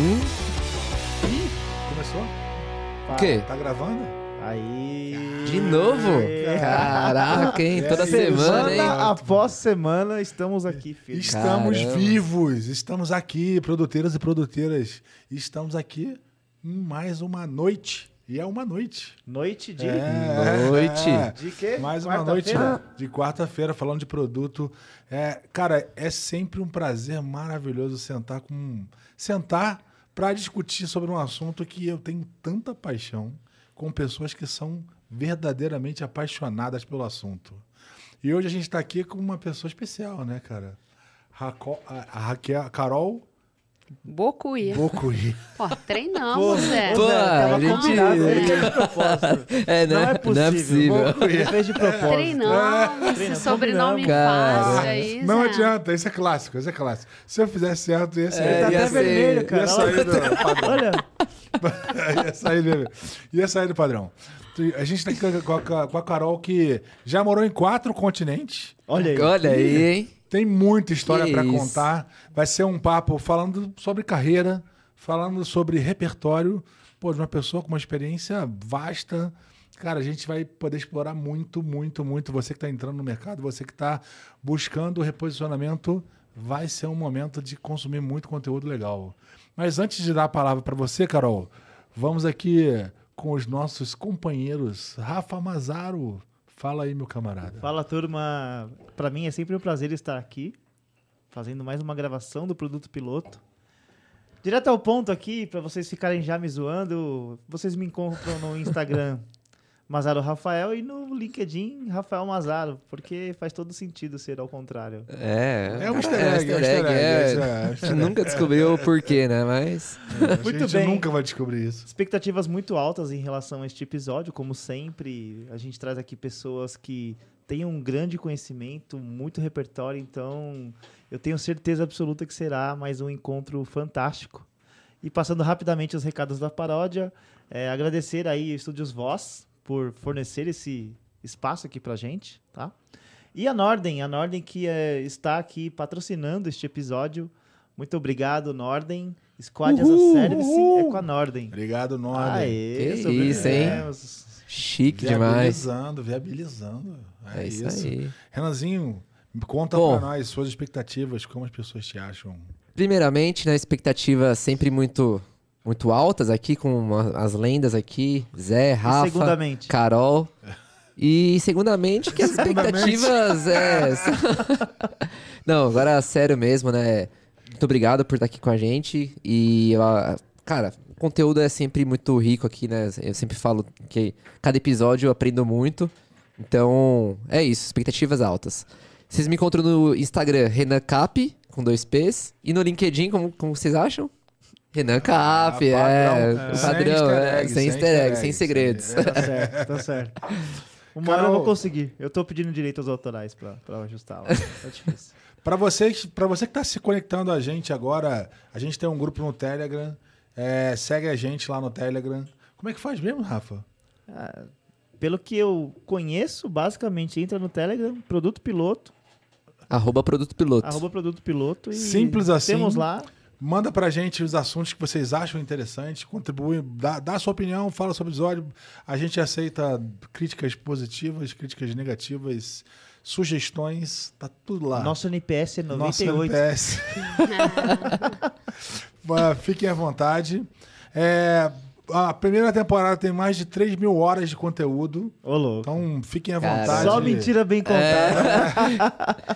Hum? Ih, começou? O quê? Tá gravando? Aí. De novo? Caraca, hein? Toda semana, hein? após semana, estamos aqui, filho. Estamos Caramba. vivos, estamos aqui, produteiras e produteiras. Estamos aqui em mais uma noite. E é uma noite. Noite de. É, Noite. é. De quê? Mais uma noite de quarta-feira falando de produto. É, cara, é sempre um prazer maravilhoso sentar com sentar para discutir sobre um assunto que eu tenho tanta paixão com pessoas que são verdadeiramente apaixonadas pelo assunto. E hoje a gente está aqui com uma pessoa especial, né, cara? Raco- a, Raquel, Carol Bocuí. Bocui. Pô, treinamos, Zé. Pô, tava ele ele fez de propósito. É, né? Não é possível. possível. Ele fez de propósito. Treinamos, esse Treinamos, sobrenome Cara. fácil aí, Não Zé. adianta, isso é clássico, isso é clássico. Se eu fizesse certo, ia ser. É, Ele tá até ser- vermelho, cara. ia sair do padrão. Olha, ia, sair dele. ia sair do padrão. A gente tá aqui com a, com a Carol que já morou em quatro continentes. olha aí. Olha aí, hein? Tem muita história para contar. Vai ser um papo falando sobre carreira, falando sobre repertório. Pô, de uma pessoa com uma experiência vasta. Cara, a gente vai poder explorar muito, muito, muito. Você que está entrando no mercado, você que está buscando o reposicionamento, vai ser um momento de consumir muito conteúdo legal. Mas antes de dar a palavra para você, Carol, vamos aqui com os nossos companheiros. Rafa Mazaro. Fala aí, meu camarada. Fala, turma. Pra mim é sempre um prazer estar aqui, fazendo mais uma gravação do produto piloto. Direto ao ponto aqui, pra vocês ficarem já me zoando, vocês me encontram no Instagram Mazaro Rafael e no LinkedIn Rafael Mazaro, porque faz todo sentido ser ao contrário. É. É um easter é egg, é um easter egg, é. é, é, A é. gente nunca descobriu o porquê, né? Mas. a Muito gente bem. nunca vai descobrir isso. Expectativas muito altas em relação a este episódio, como sempre. A gente traz aqui pessoas que têm um grande conhecimento, muito repertório, então eu tenho certeza absoluta que será mais um encontro fantástico. E passando rapidamente os recados da paródia, é, agradecer aí Estúdios Voz por fornecer esse espaço aqui pra gente, tá? E a Norden, a Norden que é, está aqui patrocinando este episódio. Muito obrigado, Norden. Squad as a Uhul, Service uhul. é com a Norden. Obrigado, Norden. Aê, Que isso, hein? Chique demais. Viabilizando, viabilizando. É, É isso, isso. aí. Renanzinho, conta Bom. pra nós suas expectativas, como as pessoas te acham. Primeiramente, né, expectativa sempre muito, muito altas aqui, com as lendas aqui. Zé, E Rafa, segundamente. Carol. E segundamente que as expectativas é. Não, agora sério mesmo, né? Muito obrigado por estar aqui com a gente. E, cara, o conteúdo é sempre muito rico aqui, né? Eu sempre falo que cada episódio eu aprendo muito. Então, é isso, expectativas altas. Vocês me encontram no Instagram, Renan Cap, com dois P's. E no LinkedIn, como, como vocês acham? Renan Cap, Ah, é. padrão. O Sem padrão, easter é, egg, sem sem easter egg, egg, sem segredos. sem- Tá certo, tá certo. Uma hora eu vou conseguir. Eu tô pedindo direitos autorais pra, pra ajustar. Tá difícil. Pra você, pra você que tá se conectando a gente agora, a gente tem um grupo no Telegram. é, segue a gente lá no Telegram. Como é que faz mesmo, Rafa? Ah, pelo que eu conheço, basicamente entra no Telegram, produto piloto, Arroba produto piloto. arroba produto piloto e Simples assim. temos lá. Manda pra gente os assuntos que vocês acham interessantes, contribui, dá, dá a sua opinião, fala sobre o episódio. A gente aceita críticas positivas, críticas negativas, sugestões, tá tudo lá. Nosso NPS é Nosso 98. NPS. Ah, Fiquem à vontade. É, a primeira temporada tem mais de 3 mil horas de conteúdo. Ô, louco. Então fiquem à Caralho. vontade. Só mentira bem contada.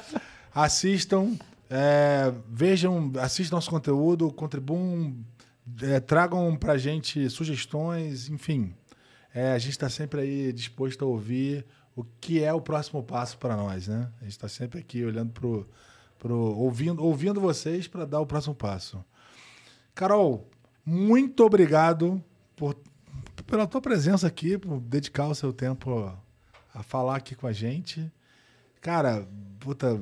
Assistam, é, vejam, assistam nosso conteúdo, contribuam, é, tragam pra gente sugestões, enfim. É, a gente está sempre aí disposto a ouvir o que é o próximo passo para nós, né? A gente está sempre aqui olhando pro, pro ouvindo, ouvindo vocês para dar o próximo passo. Carol, muito obrigado por, pela tua presença aqui, por dedicar o seu tempo a falar aqui com a gente. Cara, puta,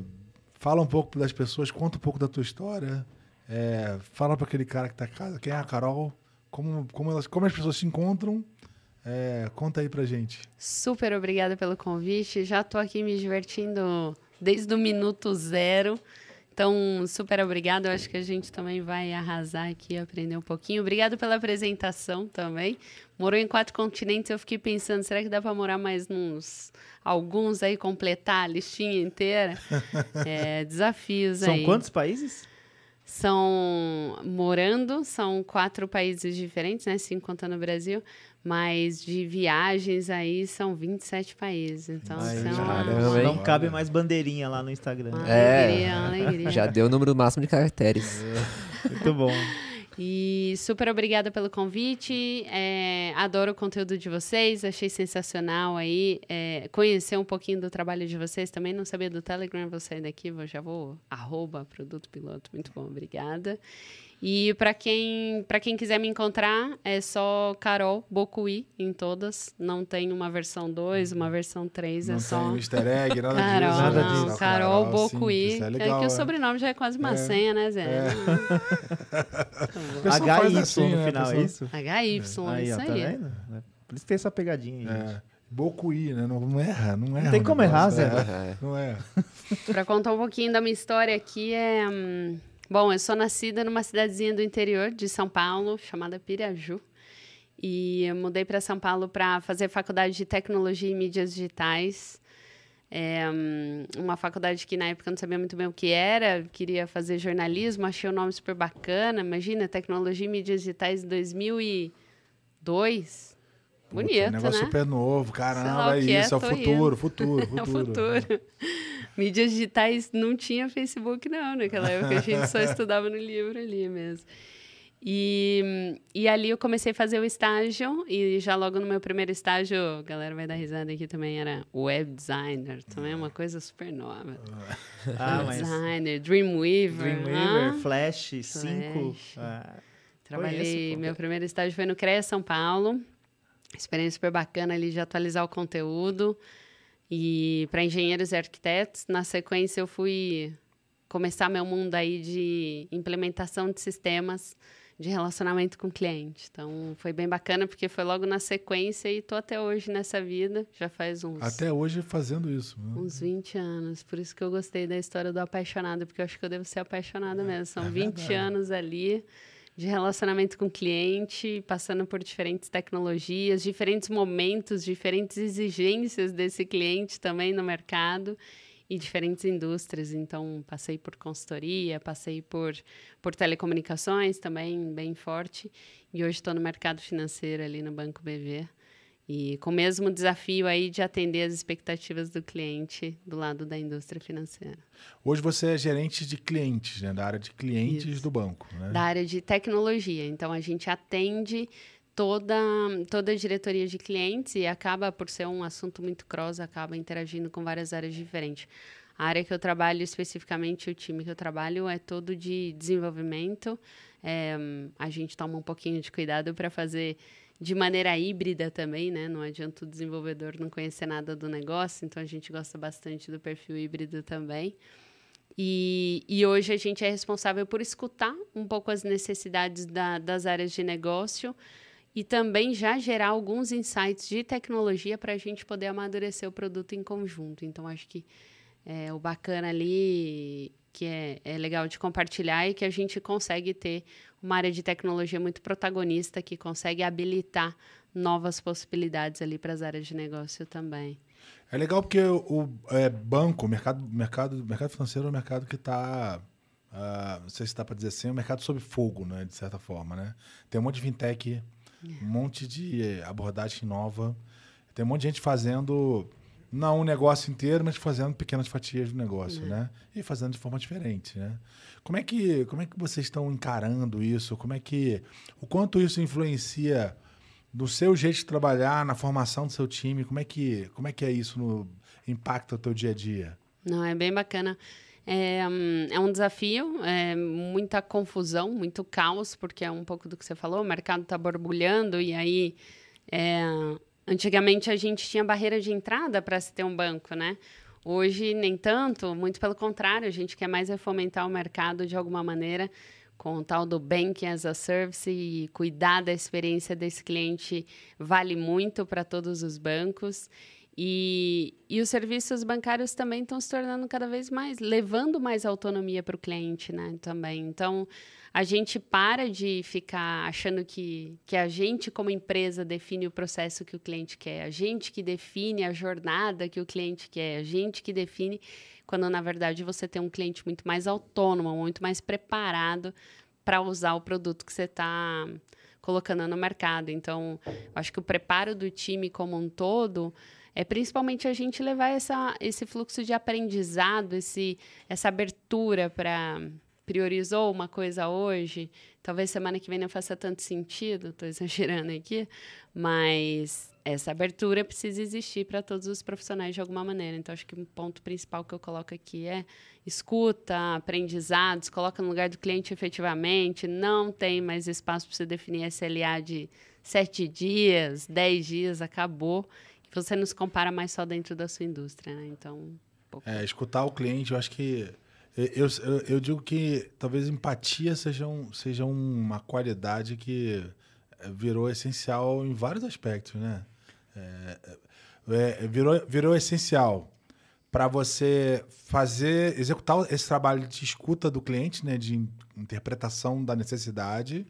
fala um pouco das pessoas, conta um pouco da tua história. é, fala para aquele cara que tá em casa, quem é a Carol, como, como, elas, como as pessoas se encontram. É, conta aí pra gente. Super obrigada pelo convite. Já tô aqui me divertindo desde o minuto zero. Então, super obrigado. Eu acho que a gente também vai arrasar aqui, aprender um pouquinho. Obrigado pela apresentação também. Morou em quatro continentes, eu fiquei pensando, será que dá para morar mais nos alguns aí, completar a listinha inteira? É, desafios São aí. quantos países? São, morando, são quatro países diferentes, né? Cinco contando o Brasil. Mas de viagens aí são 27 países. Então, são caramba? Não cabe mais bandeirinha lá no Instagram. uma É. alegria. Já deu o número máximo de caracteres. Muito bom. E super obrigada pelo convite. É, adoro o conteúdo de vocês, achei sensacional aí. é, conhecer um pouquinho do trabalho de vocês também. Não sabia do Telegram, vou sair daqui, vou, já vou. Arroba produto piloto. Muito bom, obrigada. E para quem, pra quem quiser me encontrar, é só Carol Bocuí em todas. Não tem uma versão 2, uma versão 3, é Não só. tem easter egg, nada Carol, disso. Nada não, disso. Carol simples, Bocuí. É É, legal, que o é. sobrenome já é quase uma É. senha, né, Zé? Faz HY assim, no né, final, pessoal? é isso? HY, Aí, isso ó, tá aí. É Por isso que tem essa pegadinha aí, gente. É. Bocuí, né? Não, não erra, não erra. tem o como negócio, errar, Zé. é. É. Não é. Para contar um pouquinho da minha história aqui, é. hum, bom, eu sou nascida numa cidadezinha do interior de São Paulo, chamada Piraju. E eu mudei para São Paulo para fazer faculdade de tecnologia e mídias digitais. É, hum, uma faculdade que na época eu não sabia muito bem o que era, queria fazer jornalismo, achei o nome super bacana. Imagina, tecnologia e mídias digitais em 2002. Puta, Bonito, negócio né? super novo, caramba, é é, isso, é o tô futuro, futuro, É futuro. o futuro. Mídias digitais não tinha Facebook, não. Naquela época a gente só estudava no livro ali mesmo. E, e ali eu comecei a fazer o estágio, e já logo no meu primeiro estágio, a galera vai dar risada aqui também, era web designer, também é uma coisa super nova. Ah, web mas designer, Dreamweaver. Dreamweaver, ah, Flash, 5. Flash. Ah, Trabalhei, Conheço, pô. meu primeiro estágio foi no CREA São Paulo. Experiência super bacana ali de atualizar o conteúdo. E para engenheiros e arquitetos, na sequência eu fui começar meu mundo aí de implementação de sistemas de relacionamento com o cliente. Então foi bem bacana porque foi logo na sequência e tô até hoje nessa vida, já faz uns Até hoje fazendo isso. né? uns 20 anos. Por isso que eu gostei da história do apaixonado, porque eu acho que eu devo ser apaixonada mesmo. São 20 anos ali de relacionamento com o cliente, passando por diferentes tecnologias, diferentes momentos, diferentes exigências desse cliente também no mercado e diferentes indústrias. Então, passei por consultoria, passei por, por telecomunicações também, bem forte. E hoje estou no mercado financeiro ali no Banco BV. E com o mesmo desafio aí de atender as expectativas do cliente do lado da indústria financeira. Hoje você é gerente de clientes, né? Da área de clientes Isso. do banco, né? Da área de tecnologia. Então, a gente atende toda, toda a diretoria de clientes e acaba por ser um assunto muito cross, acaba interagindo com várias áreas diferentes. A área que eu trabalho especificamente, o time que eu trabalho é todo de desenvolvimento. É, a gente toma um pouquinho de cuidado para fazer de maneira híbrida também, né? Não adianta o desenvolvedor não conhecer nada do negócio, então a gente gosta bastante do perfil híbrido também. E, e hoje a gente é responsável por escutar um pouco as necessidades da- das áreas de negócio e também já gerar alguns insights de tecnologia para a gente poder amadurecer o produto em conjunto. Então, acho que é, o bacana ali, que é, é legal de compartilhar, é que a gente consegue ter uma área de tecnologia muito protagonista, que consegue habilitar novas possibilidades ali para as áreas de negócio também. É legal porque o, o, é, banco, mercado, mercado, mercado financeiro é um mercado que está, não sei se dá para dizer assim, é um mercado sob fogo, né, de certa forma, né? Tem um monte de fintech, um monte de abordagem nova, tem um monte de gente fazendo não um negócio inteiro, mas fazendo pequenas fatias do negócio, né? E fazendo de forma diferente, né? Como é que como é que vocês estão encarando isso? Como é que o quanto isso influencia do seu jeito de trabalhar, na formação do seu time, como é que, como é, que é isso no impacta o teu dia a dia? Não, é bem bacana. É, hum, é um desafio, é muita confusão, muito caos, porque é um pouco do que você falou, o mercado está borbulhando e aí é, antigamente a gente tinha barreira de entrada para se ter um banco, né? Hoje nem tanto, muito pelo contrário, a gente quer mais é fomentar o mercado de alguma maneira com o tal do Banking as a Service e cuidar da experiência desse cliente vale muito para todos os bancos. E, e os serviços bancários também estão se tornando cada vez mais, levando mais autonomia para o cliente, né? Também. Então, a gente para de ficar achando que, que a gente, como empresa, define o processo que o cliente quer, a gente que define a jornada que o cliente quer, a gente que define, quando na verdade você tem um cliente muito mais autônomo, muito mais preparado para usar o produto que você está colocando no mercado. Então, acho que o preparo do time como um todo é principalmente a gente levar essa, esse fluxo de aprendizado, esse, essa abertura para priorizou uma coisa hoje, talvez semana que vem não faça tanto sentido, estou exagerando aqui, mas essa abertura precisa existir para todos os profissionais de alguma maneira. Então, acho que um ponto principal que eu coloco aqui é escuta, aprendizados, coloca no lugar do cliente efetivamente, não tem mais espaço para você definir SLA de sete dias, dez dias, acabou. Você não se compara mais só dentro da sua indústria, né? Então, um é, escutar o cliente, eu acho que eu, eu, eu, digo que talvez empatia seja, um, seja uma qualidade que eh, virou essencial em vários aspectos, né? É, é, virou, virou essencial para você fazer, executar esse trabalho de escuta do cliente, né? De interpretação da necessidade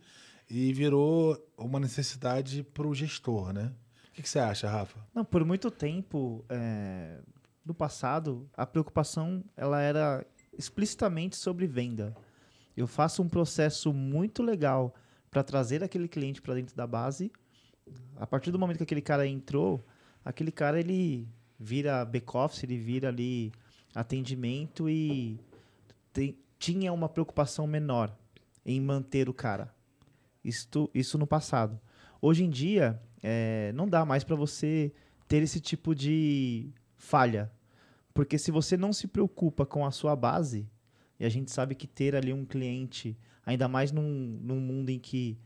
e virou uma necessidade para o gestor, né? O que, que, você acha, Rafa? Não, por muito tempo, é, no passado, a preocupação ela era explicitamente sobre venda. Eu faço um processo muito legal para trazer aquele cliente para dentro da base. A partir do momento que aquele cara entrou, aquele cara ele vira back-office, ele vira ali atendimento e tem, tinha uma preocupação menor em manter o cara. Isto, isso no passado. Hoje em dia, é, não dá mais para você ter esse tipo de falha. Porque se você não se preocupa com a sua base, e a gente sabe que ter ali um cliente, ainda mais num, num mundo em que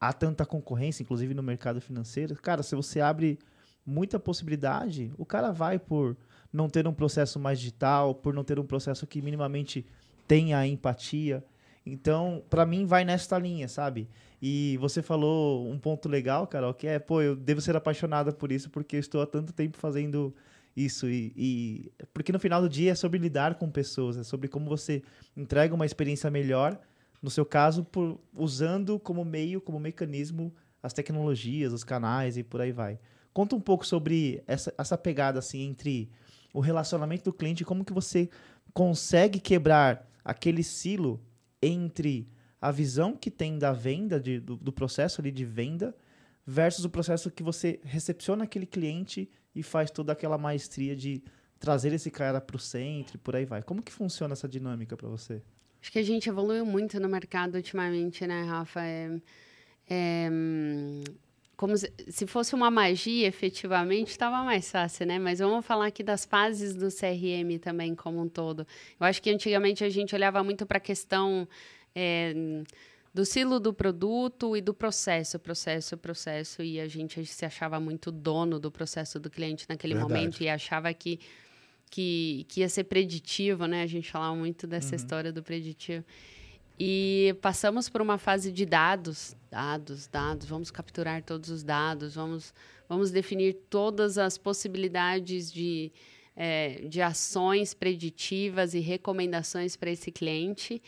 há tanta concorrência, inclusive no mercado financeiro, cara, se você abre muita possibilidade, o cara vai por não ter um processo mais digital, por não ter um processo que minimamente tenha empatia. Então, para mim, vai nesta linha, sabe? E você falou um ponto legal, Carol, que é, pô, eu devo ser apaixonada por isso, porque estou há tanto tempo fazendo isso. E, e, porque no final do dia é sobre lidar com pessoas, é sobre como você entrega uma experiência melhor, no seu caso, por, usando como meio, como mecanismo, as tecnologias, os canais e por aí vai. Conta um pouco sobre essa, essa pegada assim entre o relacionamento do cliente e como que você consegue quebrar aquele silo entre a visão que tem da venda, de, do, do processo ali de venda, versus o processo que você recepciona aquele cliente e faz toda aquela maestria de trazer esse cara para o centro e por aí vai. Como que funciona essa dinâmica para você? Acho que a gente evoluiu muito no mercado ultimamente, né, Rafa? É, é, como se, se, fosse uma magia, efetivamente, estava mais fácil, né? Mas vamos falar aqui das fases do CRM também como um todo. Eu acho que antigamente a gente olhava muito para a questão... É, do silo do produto e do processo, processo, processo. E a gente se achava muito dono do processo do cliente naquele Verdade. momento e achava que, que, que ia ser preditivo, né? A gente falava muito dessa uhum. história do preditivo. E passamos por uma fase de dados, dados, dados, vamos capturar todos os dados, vamos, vamos definir todas as possibilidades de, é, de ações preditivas e recomendações para esse cliente.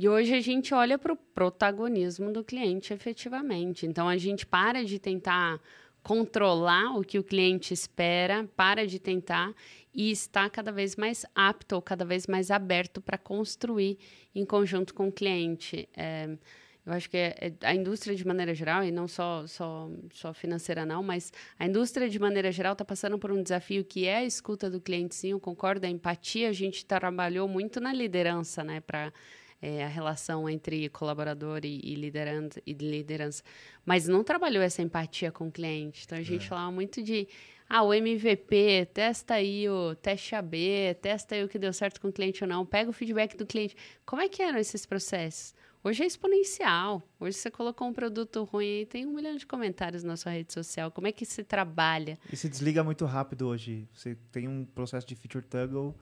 E hoje a gente olha para o protagonismo do cliente efetivamente. Então a gente para de tentar controlar o que o cliente espera, para de tentar e está cada vez mais apto ou cada vez mais aberto para construir em conjunto com o cliente. É, eu acho que é, é, a indústria de maneira geral, e não só, só, só financeira não, mas a indústria de maneira geral está passando por um desafio que é a escuta do cliente, sim, eu concordo, a empatia, a gente trabalhou muito na liderança, né, para é, a relação entre colaborador e, e, liderança, e liderança. Mas não trabalhou essa empatia com o cliente. Então a gente é. falava muito de ah, o MVP, testa aí o teste AB, testa aí o que deu certo com o cliente ou não, pega o feedback do cliente. Como é que eram esses processos? Hoje é exponencial. Hoje você colocou um produto ruim e tem um milhão de comentários na sua rede social. Como é que se trabalha? E se desliga muito rápido hoje. Você tem um processo de feature toggle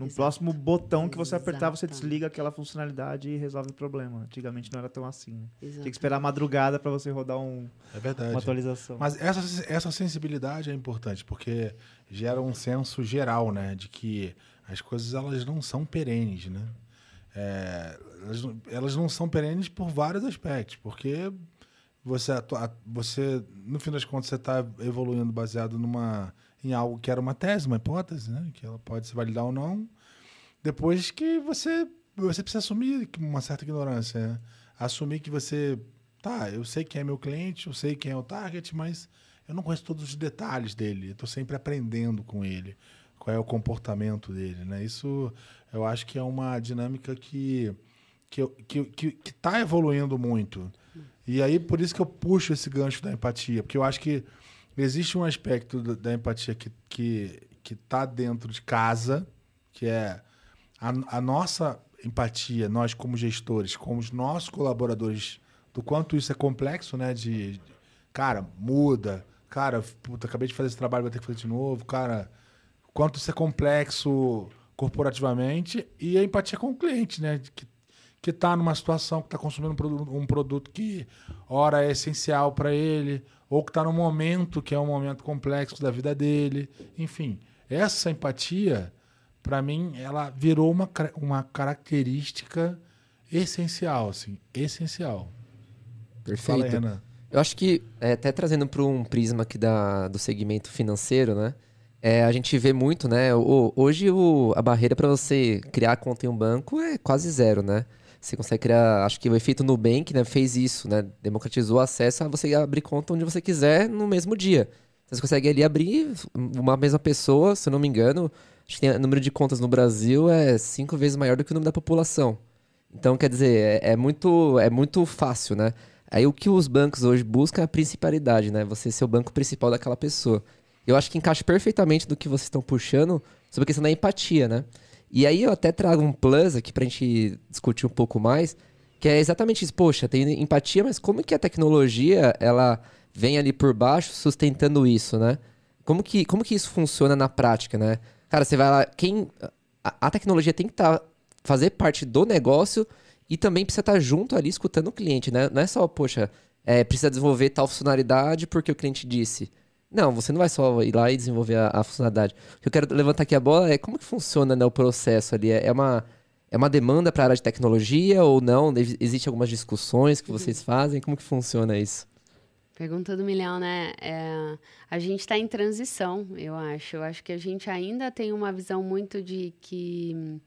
No Exato. próximo botão que você apertar, você Exatamente. desliga aquela funcionalidade e resolve o problema. Antigamente não era tão assim. né? Exato. Tinha que esperar a madrugada para você rodar um- É verdade. uma atualização. Mas essa, essa sensibilidade é importante, porque gera um senso geral, né? De que as coisas elas não são perenes, né? É, elas, não- elas não são perenes por vários aspectos, porque você, atua- você no fim das contas, você está evoluindo baseado numa, em algo que era uma tese, uma hipótese, né? Que ela pode se validar ou não, depois que você, você precisa assumir uma certa ignorância, né? Assumir que você tá, eu sei quem é meu cliente, eu sei quem é o target, mas eu não conheço todos os detalhes dele. Eu estou sempre aprendendo com ele, qual é o comportamento dele, né? Isso eu acho que é uma dinâmica que que que que está evoluindo muito. E aí por isso que eu puxo esse gancho da empatia, porque eu acho que existe um aspecto da, empatia que que que está dentro de casa, que é a, a nossa empatia, nós como gestores, como os nossos colaboradores, do quanto isso é complexo, né? De, cara, muda, cara, puta, acabei de fazer esse trabalho, vai ter que fazer de novo, cara, quanto isso é complexo corporativamente e a empatia com o cliente, né? Que, que tá numa situação que está consumindo um produto, um produto que, ora, é essencial para ele, ou que está num momento que é um momento complexo da vida dele. Enfim, essa empatia, para mim, ela virou uma, uma característica essencial, assim, essencial. Fala Perfeito. Renan. Eu acho que, é, até trazendo para um prisma aqui da, do segmento financeiro, né? É, a gente vê muito, né? o- hoje o, a barreira para você criar conta em um banco é quase zero, né? Você consegue criar, acho que o efeito Nubank né, fez isso, né? Democratizou o acesso a você abrir conta onde você quiser no mesmo dia. Você consegue ali abrir uma mesma pessoa, se eu não me engano, acho que tem- o número de contas no Brasil é cinco vezes maior do que o número da população. Então, quer dizer, é, é muito, é muito fácil, né? Aí o que os bancos hoje buscam é a principalidade, né? Você ser o banco principal daquela pessoa. Eu acho que encaixa perfeitamente do que vocês estão puxando sobre a questão da empatia, né? E aí eu até trago um plus aqui pra gente discutir um pouco mais, que é exatamente isso. Poxa, tem empatia, mas como que a tecnologia, ela vem ali por baixo sustentando isso, né? Como que, como que isso funciona na prática, né? Cara, você vai lá, quem... A, a tecnologia tem que estar fazer parte do negócio e também precisa estar junto ali escutando o cliente, né? Não é só, poxa, é, precisa desenvolver tal funcionalidade porque o cliente disse. Não, você não vai só ir lá e desenvolver a, a funcionalidade. O que eu quero levantar aqui a bola é como que funciona né, o processo ali. É é uma, é uma demanda para a área de tecnologia ou não? Existem algumas discussões que vocês fazem? Como que funciona isso? Pergunta do milhão, né? É, a gente está em transição, eu acho. Eu acho que a gente ainda tem uma visão muito de que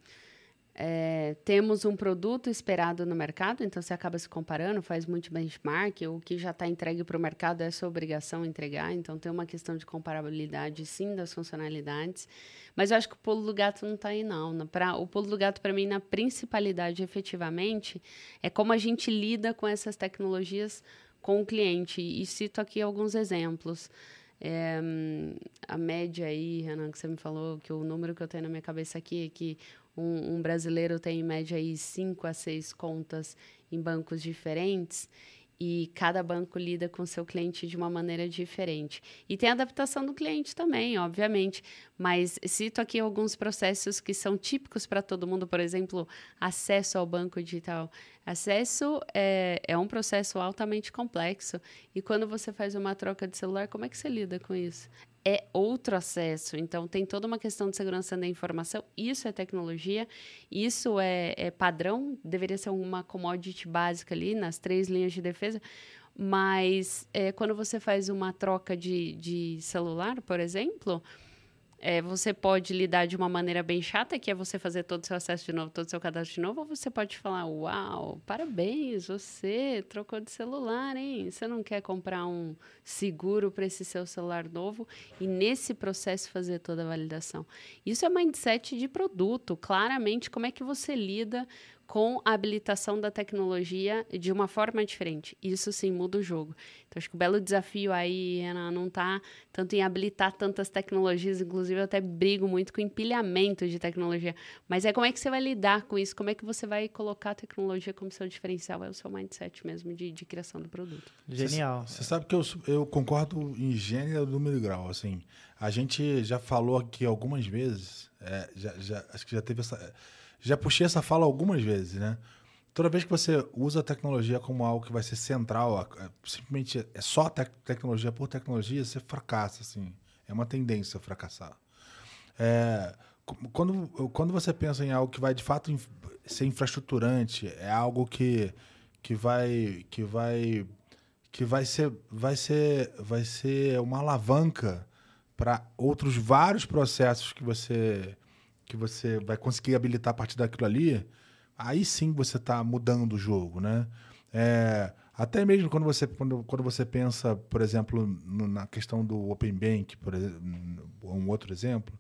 é, temos um produto esperado no mercado, então você acaba se comparando, faz muito benchmark, o que já está entregue para o mercado é sua obrigação entregar, então tem uma questão de comparabilidade, sim, das funcionalidades. Mas eu acho que o pulo do gato não está aí, não. Pra- o pulo do gato, para mim, na principalidade, efetivamente, é como a gente lida com essas tecnologias com o cliente. E cito aqui alguns exemplos. É, hum, a média aí, Renan, que você me falou, que o número que eu tenho na minha cabeça aqui é que um, um brasileiro tem em média aí cinco a seis contas em bancos diferentes e cada banco lida com seu cliente de uma maneira diferente. E tem a adaptação do cliente também, obviamente, mas cito aqui alguns processos que são típicos para todo mundo, por exemplo, acesso ao banco digital. Acesso é, é um processo altamente complexo e quando você faz uma troca de celular, como é que você lida com isso? É outro acesso, então tem toda uma questão de segurança da informação. Isso é tecnologia, isso é, é padrão, deveria ser uma commodity básica ali nas três linhas de defesa. Mas é, quando você faz uma troca de, de celular, por exemplo, é, você pode lidar de uma maneira bem chata, que é você fazer todo o seu acesso de novo, todo o seu cadastro de novo, ou você pode falar, uau, parabéns, você trocou de celular, hein? Você não quer comprar um seguro para esse seu celular novo e nesse processo fazer toda a validação. Isso é mindset de produto, claramente, como é que você lida com a habilitação da tecnologia de uma forma diferente. Isso sim muda o jogo. Então, acho que o belo desafio aí, Renan, não está tanto em habilitar tantas tecnologias, inclusive eu até brigo muito com empilhamento de tecnologia, mas é como é que você vai lidar com isso, como é que você vai colocar a tecnologia como seu diferencial, é o seu mindset mesmo de, de criação do produto. Genial. Você sabe que eu, eu concordo em gênero, número e grau, assim. A gente já falou aqui algumas vezes, é, já, já, acho que já teve essa já puxei essa fala algumas vezes, né? Toda vez que você usa a tecnologia como algo que vai ser central, simplesmente é só te tecnologia por tecnologia, você fracassa, assim. É uma tendência a fracassar. É, quando, quando você pensa em algo que vai de fato ser infraestruturante, é algo que, que vai que vai que vai ser vai ser vai ser uma alavanca para outros vários processos que você que você vai conseguir habilitar a partir daquilo ali, aí sim você está mudando o jogo, né? É, até mesmo quando você, quando, quando você pensa, por exemplo, no, na questão do Open Bank, por exemplo, um outro exemplo,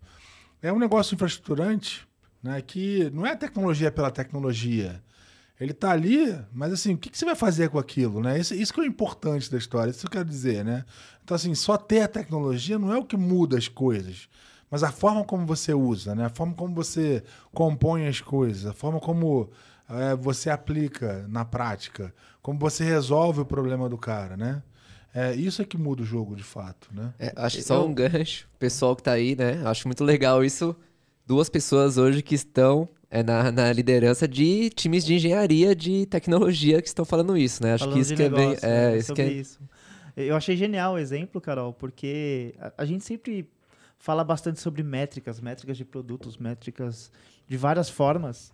é um negócio infraestruturante né, que não é tecnologia pela tecnologia. Ele está ali, mas assim, o que, que, você vai fazer com aquilo? Né? Isso, isso que é o importante da história, isso que eu quero dizer. Né? Então, assim, só ter a tecnologia não é o que muda as coisas mas a forma como você usa, né? a forma como você compõe as coisas, a forma como é, você aplica na prática, como você resolve o problema do cara, né? É, isso é que muda o jogo de fato, né? É, acho que só um gancho, pessoal que tá aí, né? Acho muito legal isso. Duas pessoas hoje que estão é, na, na, liderança de times de engenharia de tecnologia que estão falando isso, né? Acho falando que isso que negócio, é bem. É, isso que é... isso. Eu achei genial o exemplo, Carol, porque a, a gente sempre fala bastante sobre métricas, métricas de produtos, métricas de várias formas.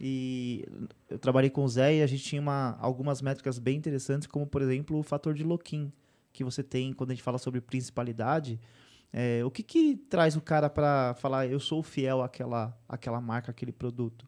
E eu trabalhei com o Zé e a gente tinha uma, algumas métricas bem interessantes, como, por exemplo, o fator de lock-in que você tem quando a gente fala sobre principalidade. É, o que, que traz o cara para falar eu sou fiel àquela, àquela marca, àquele produto?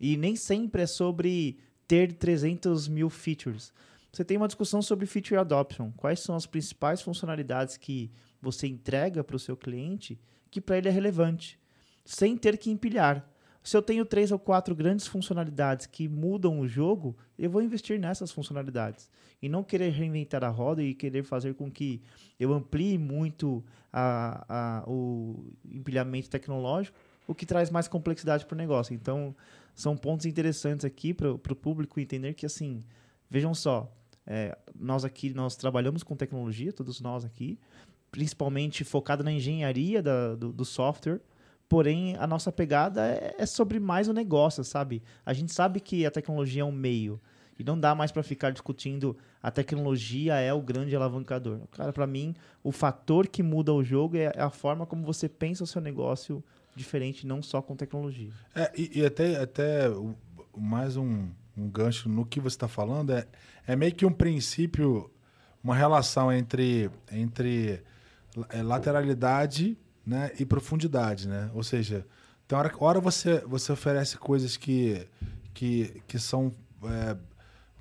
E nem sempre é sobre ter 300 mil features. Você tem uma discussão sobre feature adoption. Quais são as principais funcionalidades que você entrega para o seu cliente que para ele é relevante, sem ter que empilhar. Se eu tenho três ou quatro grandes funcionalidades que mudam o jogo, eu vou investir nessas funcionalidades. E não querer reinventar a roda e querer fazer com que eu amplie muito a, a, o empilhamento tecnológico, o que traz mais complexidade para o negócio. Então, são pontos interessantes aqui para o público entender que, assim, vejam só, é, nós aqui nós trabalhamos com tecnologia, todos nós aqui, principalmente focado na engenharia da, do, do, software. Porém, a nossa pegada é, é, sobre mais o negócio, sabe? A gente sabe que a tecnologia é um meio. E não dá mais para ficar discutindo a tecnologia é o grande alavancador. Cara, para mim, o fator que muda o jogo é a forma como você pensa o seu negócio diferente, não só com tecnologia. É, e, e até, até mais um, um gancho no que você está falando, é, é meio que um princípio, uma relação entre, entre é lateralidade né, e profundidade, né? Ou seja, tem hora, hora você, você oferece coisas que, que, que são é,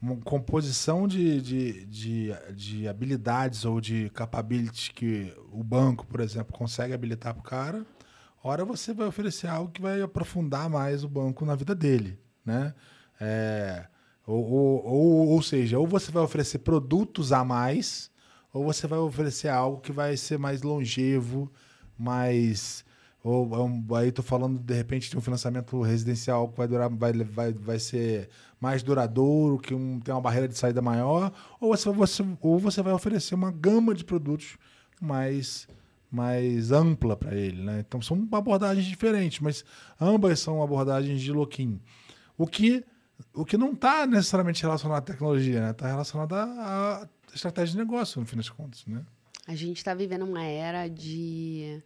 uma composição de, de, de, de, habilidades ou de capabilities que o banco, por exemplo, consegue habilitar para o cara. Hora você vai oferecer algo que vai aprofundar mais o banco na vida dele, né? É, ou, ou, ou, ou seja, ou você vai oferecer produtos a mais ou você vai oferecer algo que vai ser mais longevo, mais ou aí tô falando de repente de um financiamento residencial que vai durar vai, vai, vai ser mais duradouro, que um, tem uma barreira de saída maior, ou você, você, ou você vai oferecer uma gama de produtos mais mais ampla para ele, né? Então são abordagens diferentes, mas ambas são abordagens de loquim. O que o que não está necessariamente relacionado à tecnologia, né? Está relacionado a, a estratégia de negócio, no fim das contas, né? A gente está vivendo uma era de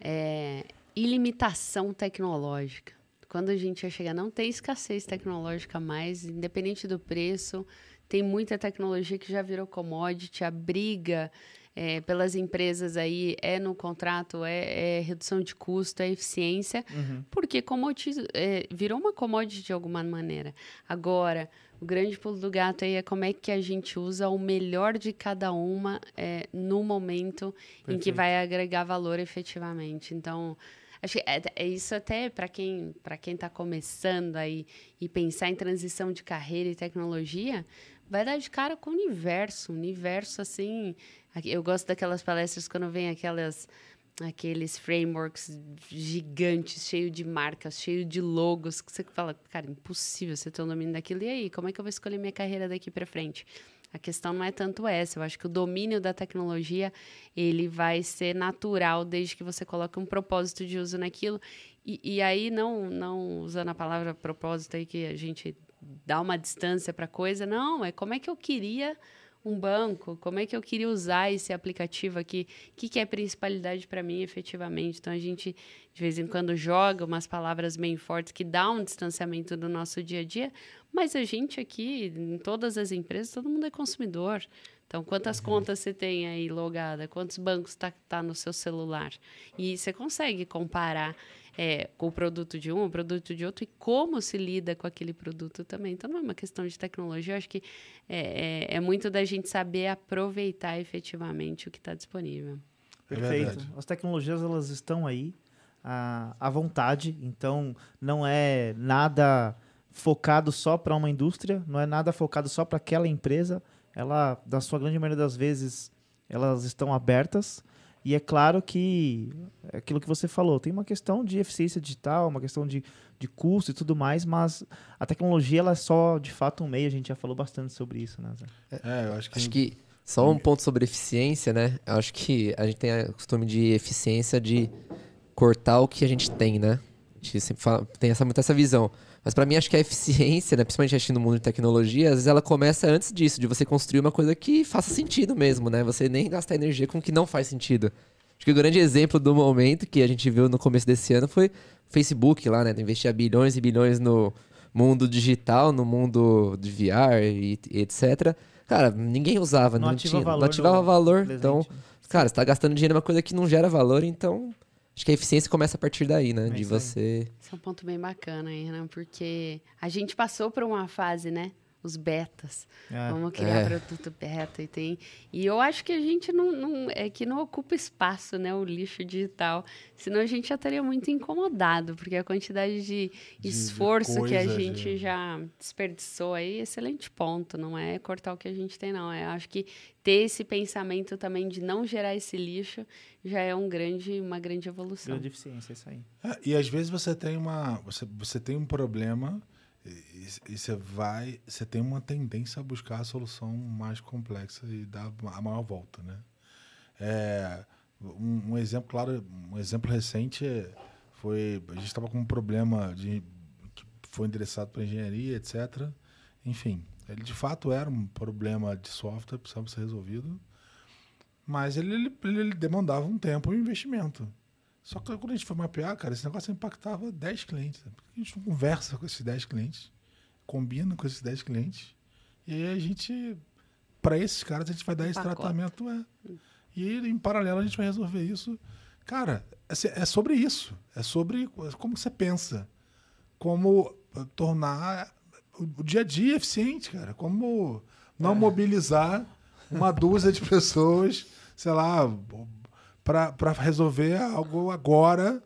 é, ilimitação tecnológica. Quando a gente ia chegar, não tem escassez tecnológica mais, independente do preço, tem muita tecnologia que já virou commodity, a briga é, pelas empresas aí é no contrato, é, é redução de custo, é eficiência, uhum. porque commodity, é, virou uma commodity de alguma maneira. Agora, o grande pulo do gato aí é como é que a gente usa o melhor de cada uma é, no momento Perfeito. em que vai agregar valor efetivamente. Então, Acho que é, é isso até para quem para quem está começando aí e pensar em transição de carreira e tecnologia, vai dar de cara com o universo, um universo assim. Eu gosto daquelas palestras quando vem aquelas aqueles frameworks gigantes, cheio de marcas, cheio de logos, que você fala, cara, impossível você ter um domínio daquilo. E aí, como é que eu vou escolher minha carreira daqui para frente? A questão não é tanto essa. Eu acho que o domínio da tecnologia ele vai ser natural desde que você coloque um propósito de uso naquilo. E, e aí, não, não usando a palavra propósito aí que a gente dá uma distância para coisa, não, é como é que eu queria um banco, como é que eu queria usar esse aplicativo aqui, o que, que é principalidade para mim efetivamente. Então a gente de vez em quando joga umas palavras bem fortes que dá um distanciamento do nosso dia a dia, mas a gente aqui, em todas as empresas, todo mundo é consumidor. Então, quantas uhum. contas você tem aí logada? Quantos bancos está tá no seu celular? E você consegue comparar é, com o produto de um, o produto de outro e como se lida com aquele produto também. Então, não é uma questão de tecnologia, eu acho que é, é, é muito da gente saber aproveitar efetivamente o que está disponível. É Perfeito. As tecnologias, elas estão aí à, à vontade, então não é nada focado só para uma indústria, não é nada focado só para aquela empresa. Ela, da sua grande maioria das vezes, elas estão abertas e é claro que é aquilo que você falou, tem uma questão de eficiência digital, uma questão de, de custo e tudo mais, mas a tecnologia ela é só de fato um meio, a gente já falou bastante sobre isso, né? Zé? É, eu acho que. Acho que só um ponto sobre eficiência, né? Eu acho que a gente tem o costume de eficiência de cortar o que a gente tem, né? A gente sempre fala, tem essa, muito essa visão. Mas para mim, acho que a eficiência, né, principalmente acho no mundo de tecnologia, às vezes ela começa antes disso, de você construir uma coisa que faça sentido mesmo, né? Você nem gastar energia com o que não faz sentido. Acho que o grande exemplo do momento que a gente viu no começo desse ano foi o Facebook lá, né? Investir bilhões e bilhões no mundo digital, no mundo de VR e, e etc. Cara, ninguém usava, não, não tinha, valor não ativava valor. Então, cara, você tá gastando dinheiro numa coisa que não gera valor, então Acho que a eficiência começa a partir daí, né? É de você. Isso é um ponto bem bacana aí, né? Porque a gente passou por uma fase, né? Os betas. É. Vamos criar é. produto beta e tem. E eu acho que a gente não, não, É que não ocupa espaço, né? O lixo digital. Senão a gente já estaria muito incomodado, porque a quantidade de, de esforço coisa, que a gente, gente já desperdiçou aí, excelente ponto. Não é cortar o que a gente tem, não. É, acho que ter esse pensamento também de não gerar esse lixo já é um grande, uma grande evolução. Grande eficiência, isso aí. É, e às vezes você tem uma, você, você tem um problema e, você vai, você tem uma tendência a buscar a solução mais complexa e dar a maior volta, né? É, um, um, exemplo claro, um exemplo recente foi a gente estava com um problema de que foi endereçado para engenharia, etc. Enfim, ele de fato era um problema de software, precisava ser resolvido, mas ele, ele, ele demandava um tempo e um investimento. Só que quando a gente foi mapear, cara, esse negócio impactava 10 clientes. a gente não conversa com esses 10 clientes, combina com esses 10 clientes, e aí a gente, para esses caras, a gente vai dar esse Pacote. tratamento. É. E aí, em paralelo, a gente vai resolver isso. Cara, é, é sobre isso. É sobre como você pensa. Como tornar o dia a dia eficiente, cara. Como não é. mobilizar uma dúzia de pessoas, sei lá, para resolver algo agora,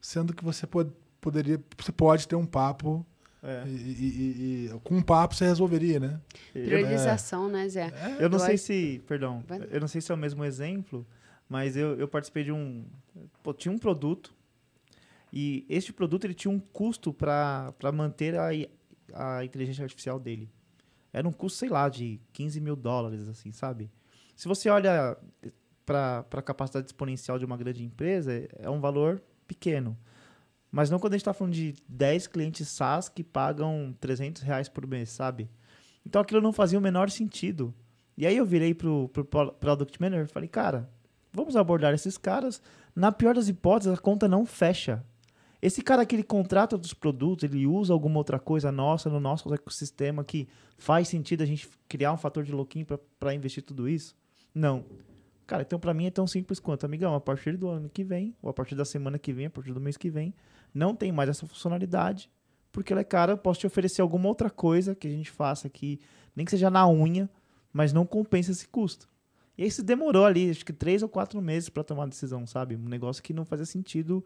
sendo que você pode, poderia, você pode ter um papo é. E, e, e, com um papo você resolveria, né? Priorização, é. né, Zé? É. Eu não sei se, perdão, eu não sei se é o mesmo exemplo, mas eu, eu participei de um, pô, tinha um produto e este produto ele tinha um custo para manter a, a inteligência artificial dele. Era um custo, sei lá, de 15 mil dólares, assim, sabe? Se você olha para a capacidade exponencial de uma grande empresa, é um valor pequeno. Mas não quando a gente está falando de 10 clientes SaaS que pagam 300 reais por mês, sabe? Então aquilo não fazia o menor sentido. E aí eu virei pro, pro Product Manager e falei, cara, vamos abordar esses caras. Na pior das hipóteses, a conta não fecha. Esse cara que ele contrata dos produtos, ele usa alguma outra coisa nossa no nosso ecossistema que faz sentido a gente criar um fator de loquinho para investir tudo isso? Não. Cara, então para mim é tão simples quanto, amigão, a partir do ano que vem, ou a partir da semana que vem, a partir do mês que vem, não tem mais essa funcionalidade, porque ela é cara, eu posso te oferecer alguma outra coisa que a gente faça aqui, nem que seja na unha, mas não compensa esse custo. E aí isso demorou ali, acho que três ou quatro meses para tomar a decisão, sabe? Um negócio que não fazia sentido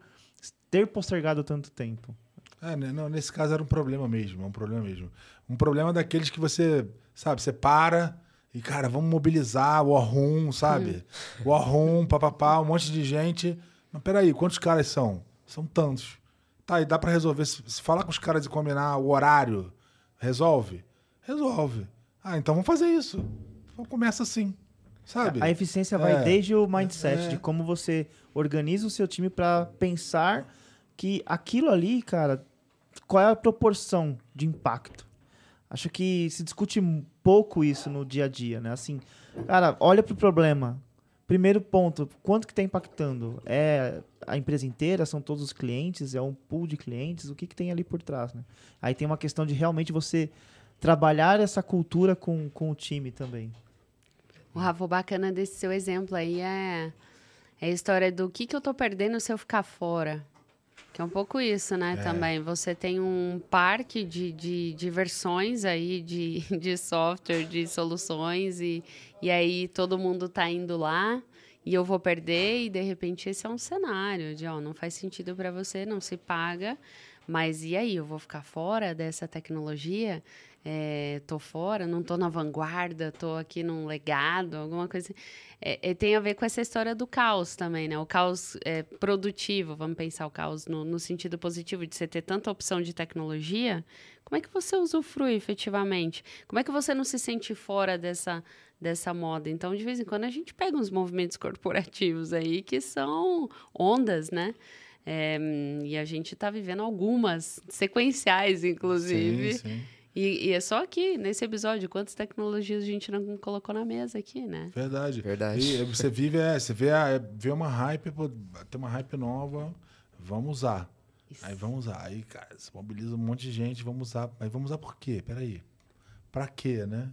ter postergado tanto tempo. É, né, não, nesse caso era um problema mesmo, é um problema mesmo. Um problema daqueles que você, sabe, você para e, cara, vamos mobilizar o Orrum, sabe? o Orrum, papapá, um monte de gente. Mas peraí, quantos caras são? São tantos. Tá, e dá para resolver. Se, se falar com os caras e combinar o horário, resolve? Resolve. Ah, então vamos fazer isso. Então começa assim, sabe? A eficiência vai É. desde o mindset, É. de como você organiza o seu time para pensar que aquilo ali, cara, qual é a proporção de impacto. Acho que se discute pouco isso no dia a dia, né? Assim, cara, olha pro problema. Primeiro ponto, quanto que está impactando? É a empresa inteira? São todos os clientes? É um pool de clientes? O que, que tem ali por trás, né? Aí tem uma questão de realmente você trabalhar essa cultura com, com o time também. O Rafa, bacana desse seu exemplo aí é, é a história do que, que eu tô perdendo se eu ficar fora. Que é um pouco isso, né, também. Você tem um parque de, de, aí de, de software, de soluções, e, e aí todo mundo tá indo lá e eu vou perder, e de repente esse é um cenário de, ó, não faz sentido para você, não se paga, mas e aí, eu vou ficar fora dessa tecnologia? É, tô fora, não tô na vanguarda, tô aqui num legado, alguma coisa. assim. É, é, tem a ver com essa história do caos também, né? O caos é, produtivo, vamos pensar o caos no, no sentido positivo de você ter tanta opção de tecnologia. Como é que você usufrui efetivamente? Como é que você não se sente fora dessa, dessa moda? Então, de vez em quando, a gente pega uns movimentos corporativos aí que são ondas, né? É, e a gente está vivendo algumas, sequenciais, inclusive. Sim, sim. E, e é só aqui, nesse episódio, quantas tecnologias a gente não colocou na mesa aqui, né? Verdade. Verdade. E você vive, é, você vê, a, vê uma hype, pô, tem uma hype nova, vamos usar. Isso. Aí vamos usar. Aí, cara, se mobiliza um monte de gente, vamos usar. Mas vamos usar por quê? Peraí. Pra quê, né?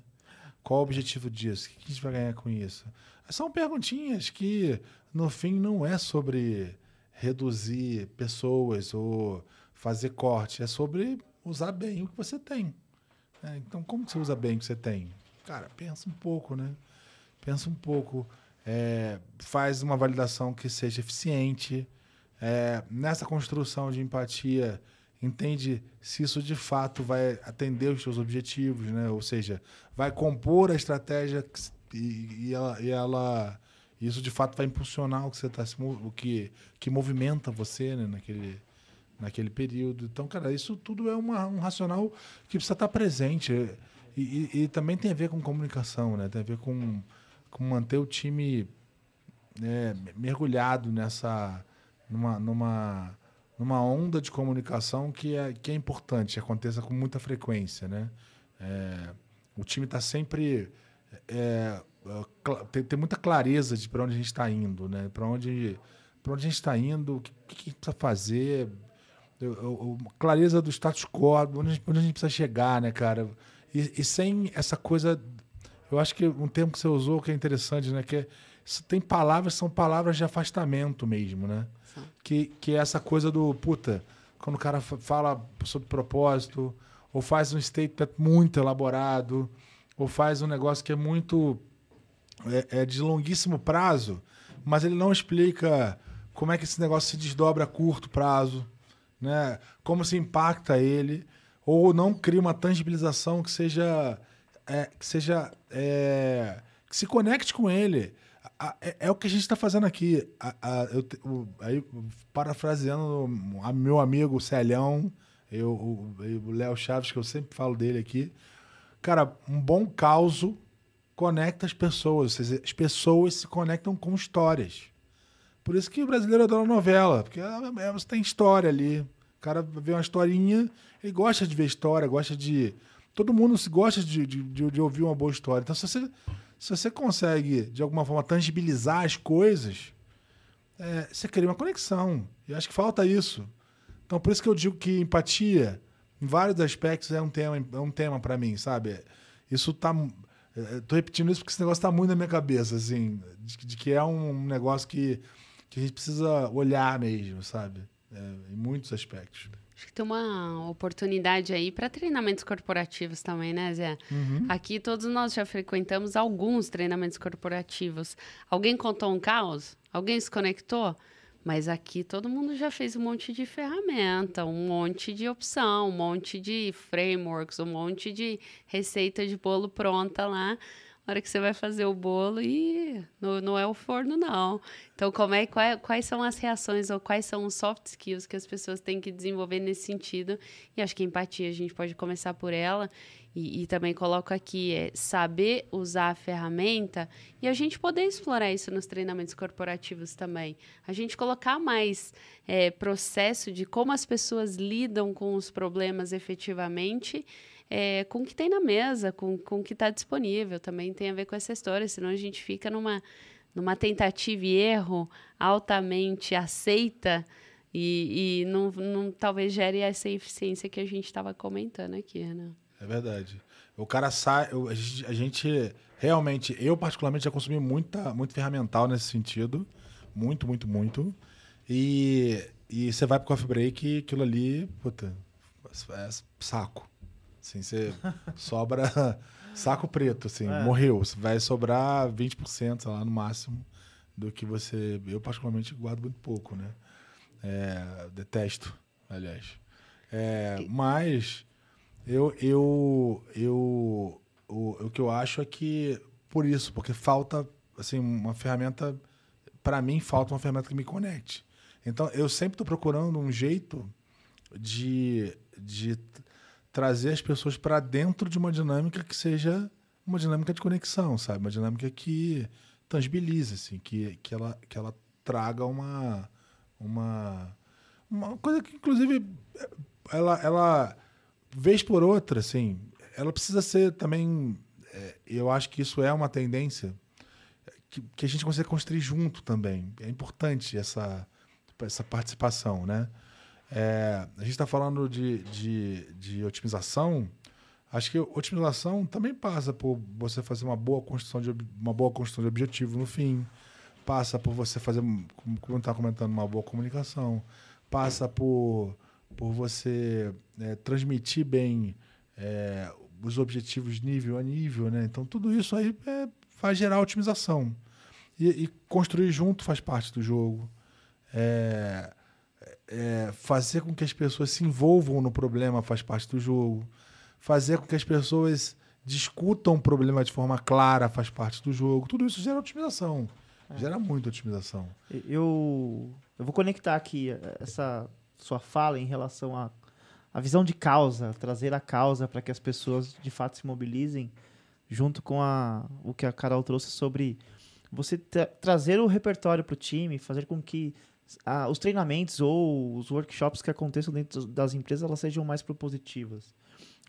Qual o objetivo disso? O que a gente vai ganhar com isso? São perguntinhas que, no fim, não é sobre reduzir pessoas ou fazer corte. É sobre usar bem o que você tem. Né? Então, como que você usa bem o que você tem? Cara, pensa um pouco, né? Pensa um pouco. é, faz uma validação que seja eficiente. É, nessa construção de empatia, entende se isso de fato vai atender os seus objetivos, né? Ou seja, vai compor a estratégia e, e ela, e ela- isso de fato vai impulsionar o que você tá mo- o que que movimenta você, né? Naquele naquele período. Então, cara, isso tudo é uma- um racional que precisa estar presente e, e- e também tem a ver com comunicação, né? Tem a ver com, com manter o time né, mergulhado nessa numa, numa, numa onda de comunicação que é, que é importante, aconteça com muita frequência, né? É, o time está sempre é, é, tem, tem muita clareza de para onde a gente está indo, né? Para onde para onde a gente está indo, o que, que precisa fazer, clareza do status quo, onde a gente, onde a gente precisa chegar, né, cara? E, e sem essa coisa, eu acho que um termo que você usou que é interessante, né, que é, tem palavras, são palavras de afastamento mesmo, né? Que, que é essa coisa do, puta, quando o cara fa- fala sobre propósito, ou faz um statement muito elaborado, ou faz um negócio que é muito é, é de longuíssimo prazo, mas ele não explica como é que esse negócio se desdobra a curto prazo, né? Como se impacta ele, ou não cria uma tangibilização que seja é, que seja é, que se conecte com ele. A- a- É, é o que a gente está fazendo aqui. A- a- eu o- aí, parafraseando o meu amigo Celhão, eu, o Léo Chaves, que eu sempre falo dele aqui. Cara, um bom causo conecta as pessoas. As pessoas se conectam com histórias. Por isso que o brasileiro adora novela, porque é- é- você tem história ali. O cara vê uma historinha, ele gosta de ver história, gosta de. Todo mundo se gosta de, de, de- ouvir uma boa história. Então, se você, se você consegue, de alguma forma, tangibilizar as coisas, é, você cria uma conexão. E acho que falta isso. Então, por isso que eu digo que empatia, em vários aspectos, é um tema, é um tema para mim, sabe? Isso tá. é, Tô repetindo isso porque esse negócio tá muito na minha cabeça, assim, de, de que é um negócio que, que a gente precisa olhar mesmo, sabe? É, em muitos aspectos. Acho que tem uma oportunidade aí para treinamentos corporativos também, né, Zé? Uhum. Aqui todos nós já frequentamos alguns treinamentos corporativos. Alguém contou um caos? Alguém se conectou? Mas aqui todo mundo já fez um monte de ferramenta, um monte de opção, um monte de frameworks, um monte de receita de bolo pronta lá hora que você vai fazer o bolo e não, não é o forno, não. Então, como é, quais, quais são as reações ou quais são os soft skills que as pessoas têm que desenvolver nesse sentido? E acho que empatia a gente pode começar por ela. E, e também coloco aqui é saber usar a ferramenta e a gente poder explorar isso nos treinamentos corporativos também. A gente colocar mais é, processo de como as pessoas lidam com os problemas efetivamente é, com o que tem na mesa, com, com o que está disponível. Também tem a ver com essa história, senão a gente fica numa, numa tentativa e erro altamente aceita e, e não, não, talvez gere essa eficiência que a gente estava comentando aqui, né? É verdade. O cara sai. A gente, a gente, realmente, eu particularmente já consumi muita, muito ferramental nesse sentido. Muito, muito, muito. E, e você vai pro coffee break e aquilo ali, puta, é saco. Assim, você sobra saco preto, assim, é. morreu. Vai sobrar 20%, sei lá, no máximo, do que você. Eu, particularmente, guardo muito pouco, né? É, detesto, aliás. É, mas eu, eu, eu, o, o que eu acho é que, por isso, porque falta, assim, uma ferramenta. Para mim, falta uma ferramenta que me conecte. Então, eu sempre estou procurando um jeito de, de trazer as pessoas para dentro de uma dinâmica que seja uma dinâmica de conexão, sabe? Uma dinâmica que tangibilize, assim, que, que, ela, que ela traga uma, uma, uma coisa que, inclusive, ela, ela, vez por outra, assim, ela precisa ser também. É, eu acho que isso é uma tendência que, que a gente consegue construir junto também. É importante essa, essa participação, né? É, a gente está falando de, de, de, otimização. Acho que otimização também passa por você fazer uma boa construção de, uma boa construção de objetivo no fim. Passa por você fazer, como está comentando, uma boa comunicação. Passa por, por você é, transmitir bem é, os objetivos nível a nível. Né? Então, tudo isso aí é, vai gerar otimização. E, e, construir junto faz parte do jogo. É, é, fazer com que as pessoas se envolvam no problema faz parte do jogo. Fazer com que as pessoas discutam o problema de forma clara faz parte do jogo. Tudo isso gera otimização. É. Gera muita otimização. Eu, eu vou conectar aqui essa sua fala em relação à a, a visão de causa, trazer a causa para que as pessoas de fato se mobilizem, junto com a, o que a Carol trouxe sobre você tra trazer o repertório para o time, fazer com que os treinamentos ou os workshops que aconteçam dentro das empresas elas sejam mais propositivas.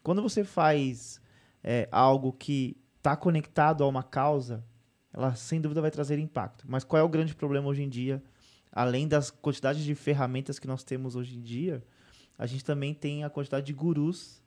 Quando você faz é, algo que está conectado a uma causa, ela sem dúvida vai trazer impacto. Mas qual é o grande problema hoje em dia? Além das quantidades de ferramentas que nós temos hoje em dia, a gente também tem a quantidade de gurus,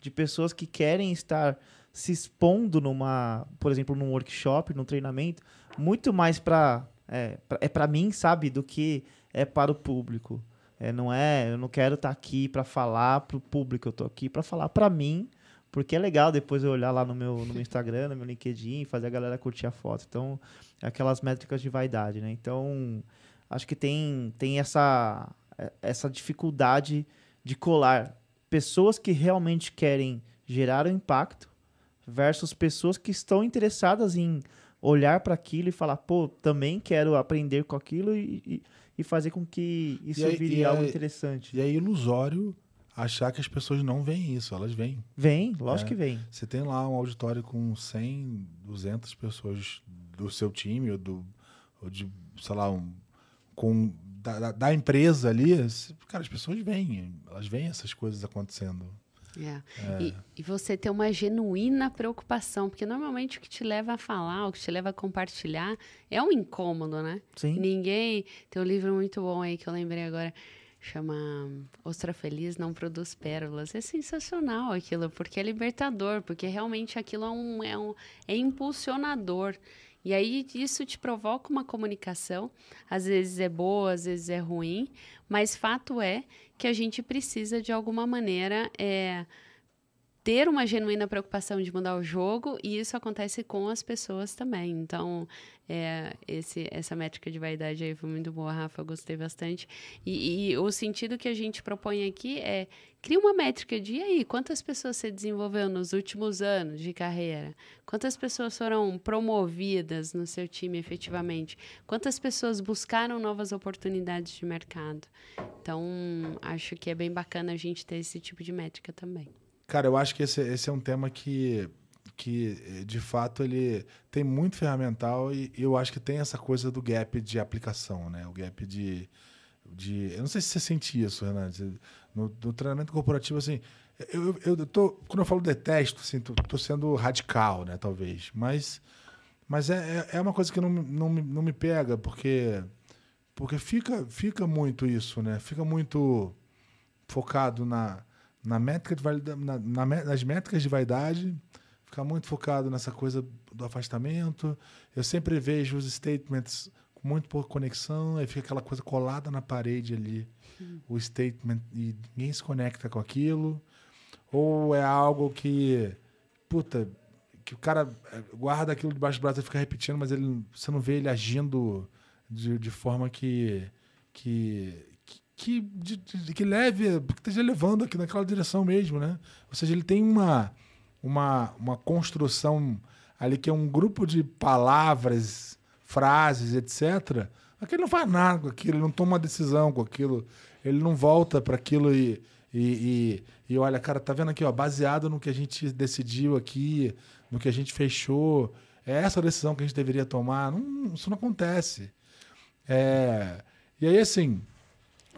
de pessoas que querem estar se expondo numa, por exemplo, num workshop, num treinamento, muito mais para é, é para mim, sabe, do que é para o público. É, não é, eu não quero estar tá aqui para falar para o público, eu tô aqui para falar para mim, porque é legal depois eu olhar lá no meu, no meu Instagram, no meu LinkedIn, fazer a galera curtir a foto. Então, é aquelas métricas de vaidade, né? Então, acho que tem, tem essa, essa dificuldade de colar pessoas que realmente querem gerar um impacto versus pessoas que estão interessadas em olhar para aquilo e falar, pô, também quero aprender com aquilo e, e, e fazer com que isso aí, vire algo é, interessante. E é ilusório achar que as pessoas não veem isso, elas veem. Vem, lógico é, que vem. Você tem lá um auditório com 100, 200 pessoas do seu time ou, do, ou de, sei lá, um, com, da, da empresa ali, cara, as pessoas veem, elas veem essas coisas acontecendo. É. É. E, e, você ter uma genuína preocupação, porque normalmente o que te leva a falar, o que te leva a compartilhar é um incômodo, né? Sim. Ninguém. Tem um livro muito bom aí que eu lembrei agora, chama Ostra Feliz Não Produz Pérolas. É sensacional aquilo, porque é libertador, porque realmente aquilo é, um, é, um, é impulsionador. E aí isso te provoca uma comunicação, às vezes é boa, às vezes é ruim, mas fato é que a gente precisa de alguma maneira é, ter uma genuína preocupação de mudar o jogo e isso acontece com as pessoas também. Então, é, esse, essa métrica de vaidade aí foi muito boa, Rafa, eu gostei bastante. E, e, o sentido que a gente propõe aqui é cria uma métrica de aí, quantas pessoas você desenvolveu nos últimos anos de carreira? Quantas pessoas foram promovidas no seu time efetivamente? Quantas pessoas buscaram novas oportunidades de mercado? Então, acho que é bem bacana a gente ter esse tipo de métrica também. Cara, eu acho que esse, esse é um tema que, que, de fato, ele tem muito ferramental e eu acho que tem essa coisa do gap de aplicação, né? O gap de... de eu não sei se você sente isso, Renan. No, no treinamento corporativo, assim... Eu, eu, eu tô, quando eu falo detesto, assim, tô, tô sendo radical, né? Talvez. Mas, mas é, é, é uma coisa que não, não, não me pega, porque... Porque fica, fica muito isso, né? Fica muito focado na na métrica de valida, na, na, nas métricas de vaidade, ficar muito focado nessa coisa do afastamento. Eu sempre vejo os statements com muito pouca conexão, aí fica aquela coisa colada na parede ali, hum. o statement, e ninguém se conecta com aquilo. Ou é algo que, puta, que o cara eh, guarda aquilo debaixo do braço e fica repetindo, mas ele, você não vê ele agindo de, de forma que, que, que, de, de, que leve, que esteja levando aqui naquela direção mesmo, né? Ou seja, ele tem uma, uma, uma construção ali que é um grupo de palavras, frases, etc. Mas que ele não faz nada com aquilo, ele não toma uma decisão com aquilo, ele não volta para aquilo e, e, e, e, olha, cara, tá vendo aqui, ó, baseado no que a gente decidiu aqui, no que a gente fechou, é essa a decisão que a gente deveria tomar. Não, isso não acontece. É, e aí, assim,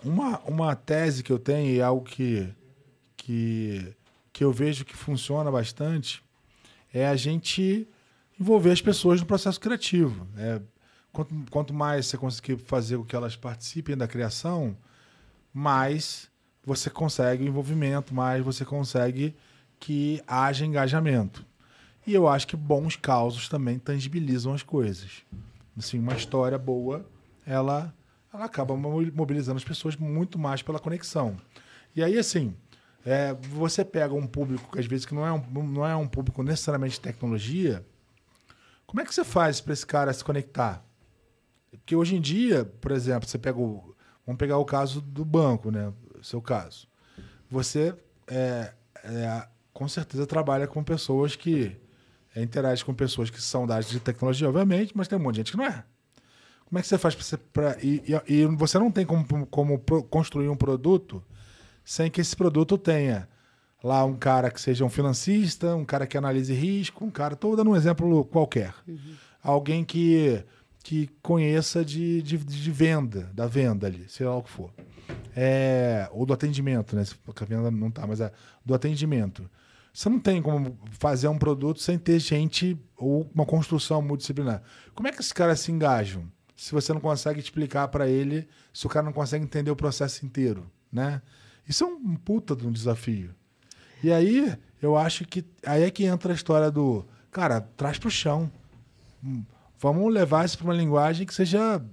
uma, uma tese que eu tenho e algo que, que, que eu vejo que funciona bastante é a gente envolver as pessoas no processo criativo. É, quanto, quanto mais você conseguir fazer com que elas participem da criação, mais você consegue o envolvimento, mais você consegue que haja engajamento. E eu acho que bons causos também tangibilizam as coisas. Assim, uma história boa, ela ela acaba mobilizando as pessoas muito mais pela conexão. E aí, assim, é, você pega um público que às vezes que não é um, não é um público necessariamente de tecnologia, como é que você faz para esse cara se conectar? Porque hoje em dia, por exemplo, você pega o, vamos pegar o caso do banco, né? Seu caso. Você é, é, com certeza trabalha com pessoas que é, interage com pessoas que são da área de tecnologia, obviamente, mas tem um monte de gente que não é. Como é que você faz para. E, e, e, você não tem como, como construir um produto sem que esse produto tenha lá um cara que seja um financista, um cara que analise risco, um cara. Estou dando um exemplo qualquer. Uhum. Alguém que, que conheça de, de, de, venda, da venda ali, sei lá o que for. É, ou do atendimento, né? Porque a venda não tá, mas é do atendimento. Você não tem como fazer um produto sem ter gente ou uma construção multidisciplinar. Como é que esses caras se engajam? Se você não consegue explicar para ele, se o cara não consegue entender o processo inteiro, né? Isso é um puta de um desafio. E aí, eu acho que aí é que entra a história do, cara, traz pro chão. Vamos levar isso para uma linguagem que seja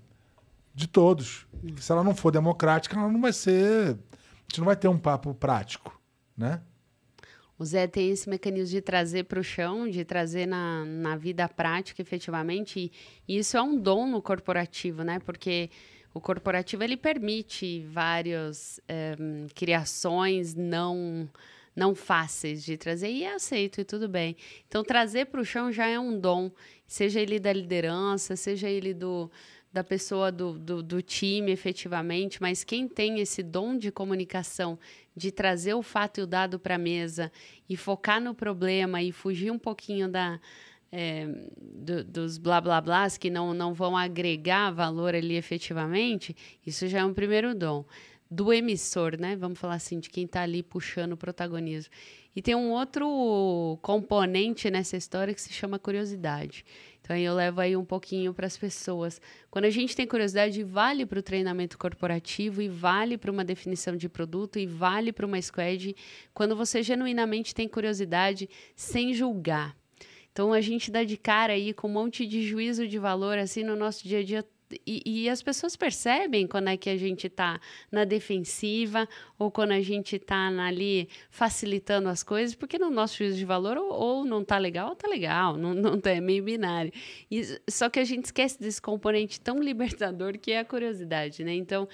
de todos. Se ela não for democrática, ela não vai ser, a gente não vai ter um papo prático, né? O Zé tem esse mecanismo de trazer para o chão, de trazer na, na vida prática, efetivamente. E, isso é um dom no corporativo, né? Porque o corporativo ele permite várias é, criações não não fáceis de trazer e é aceito e tudo bem. Então trazer para o chão já é um dom, seja ele da liderança, seja ele do da pessoa do, do, do, time efetivamente, mas quem tem esse dom de comunicação, de trazer o fato e o dado para a mesa e focar no problema e fugir um pouquinho da, é, do, dos blá blá blás que não, não vão agregar valor ali efetivamente, isso já é um primeiro dom. Do emissor, né? Vamos falar assim, de quem está ali puxando o protagonismo. E tem um outro componente nessa história que se chama curiosidade. Então eu levo aí um pouquinho para as pessoas. Quando a gente tem curiosidade, vale para o treinamento corporativo e vale para uma definição de produto e vale para uma squad. Quando você genuinamente tem curiosidade, sem julgar. Então a gente dá de cara aí com um monte de juízo de valor assim no nosso dia a dia e, e, as pessoas percebem quando é que a gente está na defensiva ou quando a gente está ali facilitando as coisas, porque no nosso juízo de valor ou, ou não está legal ou está legal, não, não tá, é meio binário. E, só que a gente esquece desse componente tão libertador que é a curiosidade, né? Então,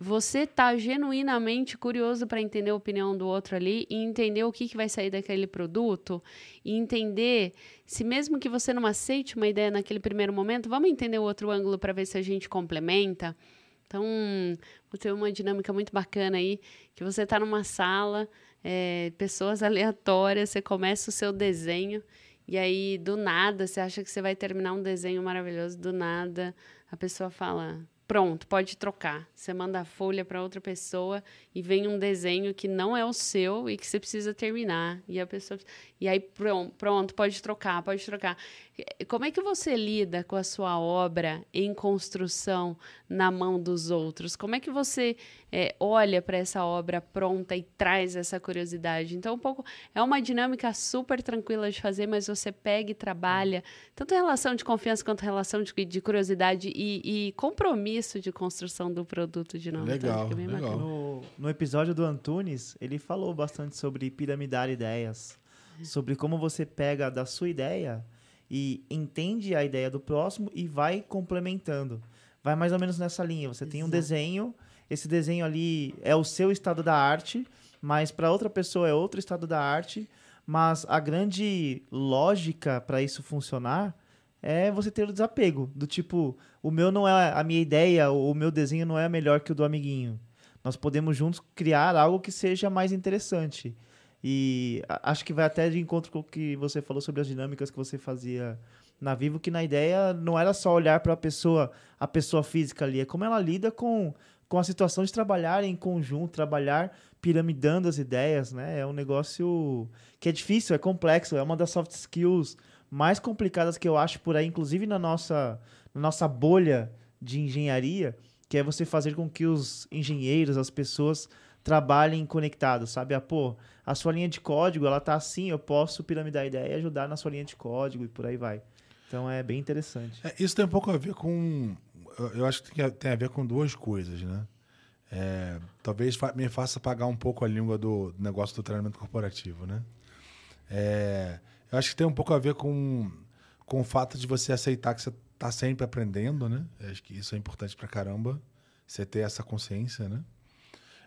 você está genuinamente curioso para entender a opinião do outro ali e entender o que, que vai sair daquele produto e entender se mesmo que você não aceite uma ideia naquele primeiro momento, vamos entender o outro ângulo para ver se a gente complementa. Então, vou ter uma dinâmica muito bacana aí, que você está numa sala, é, pessoas aleatórias, você começa o seu desenho e aí do nada você acha que você vai terminar um desenho maravilhoso, do nada a pessoa fala Pronto, pode trocar. Você manda a folha para outra pessoa e vem um desenho que não é o seu e que você precisa terminar. E a pessoa e aí pronto, pronto, pode trocar, pode trocar. Como é que você lida com a sua obra em construção na mão dos outros? Como é que você é, olha para essa obra pronta e traz essa curiosidade? Então, um pouco é uma dinâmica super tranquila de fazer, mas você pega e trabalha tanto em relação de confiança quanto em relação de, de curiosidade e, e, compromisso de construção do produto de novo. Legal, então, legal. No, no episódio do Antunes, ele falou bastante sobre piramidar ideias, sobre como você pega da sua ideia e entende a ideia do próximo e vai complementando. Vai mais ou menos nessa linha. Você Exato. tem um desenho, esse desenho ali é o seu estado da arte, mas para outra pessoa é outro estado da arte. Mas a grande lógica para isso funcionar é você ter o desapego. Do tipo, o meu não é a minha ideia, o meu desenho não é melhor que o do amiguinho. Nós podemos juntos criar algo que seja mais interessante. E acho que vai até de encontro com o que você falou sobre as dinâmicas que você fazia na Vivo, que na ideia não era só olhar para a pessoa, a pessoa física ali, é como ela lida com, com a situação de trabalhar em conjunto, trabalhar piramidando as ideias, né? É um negócio que é difícil, é complexo, é uma das soft skills mais complicadas que eu acho por aí, inclusive na nossa, na nossa bolha de engenharia, que é você fazer com que os engenheiros, as pessoas trabalhem conectados, sabe? Ah, pô, a sua linha de código, ela tá assim, eu posso piramidar a ideia e ajudar na sua linha de código e por aí vai. Então é bem interessante. É, isso tem um pouco a ver com. Eu acho que tem a ver com duas coisas, né? É, talvez me faça pagar um pouco a língua do negócio do treinamento corporativo, né? É, eu acho que tem um pouco a ver com, com o fato de você aceitar que você está sempre aprendendo, né? Eu acho que isso é importante pra caramba, você ter essa consciência, né?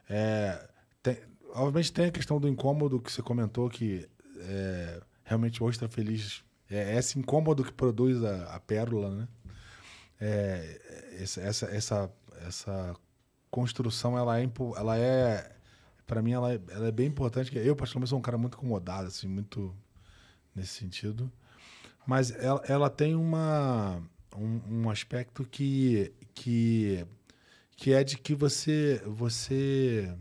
É, tem, obviamente tem a questão do incômodo que você comentou, que é, realmente o Ostra Feliz é esse incômodo que produz a, a pérola, né? É, essa, essa, essa, essa construção, ela é, ela é para mim, ela é, ela é bem importante. Eu, particularmente, sou um cara muito incomodado, assim, muito nesse sentido. Mas ela, ela tem uma, um, um aspecto que, que que é de que você você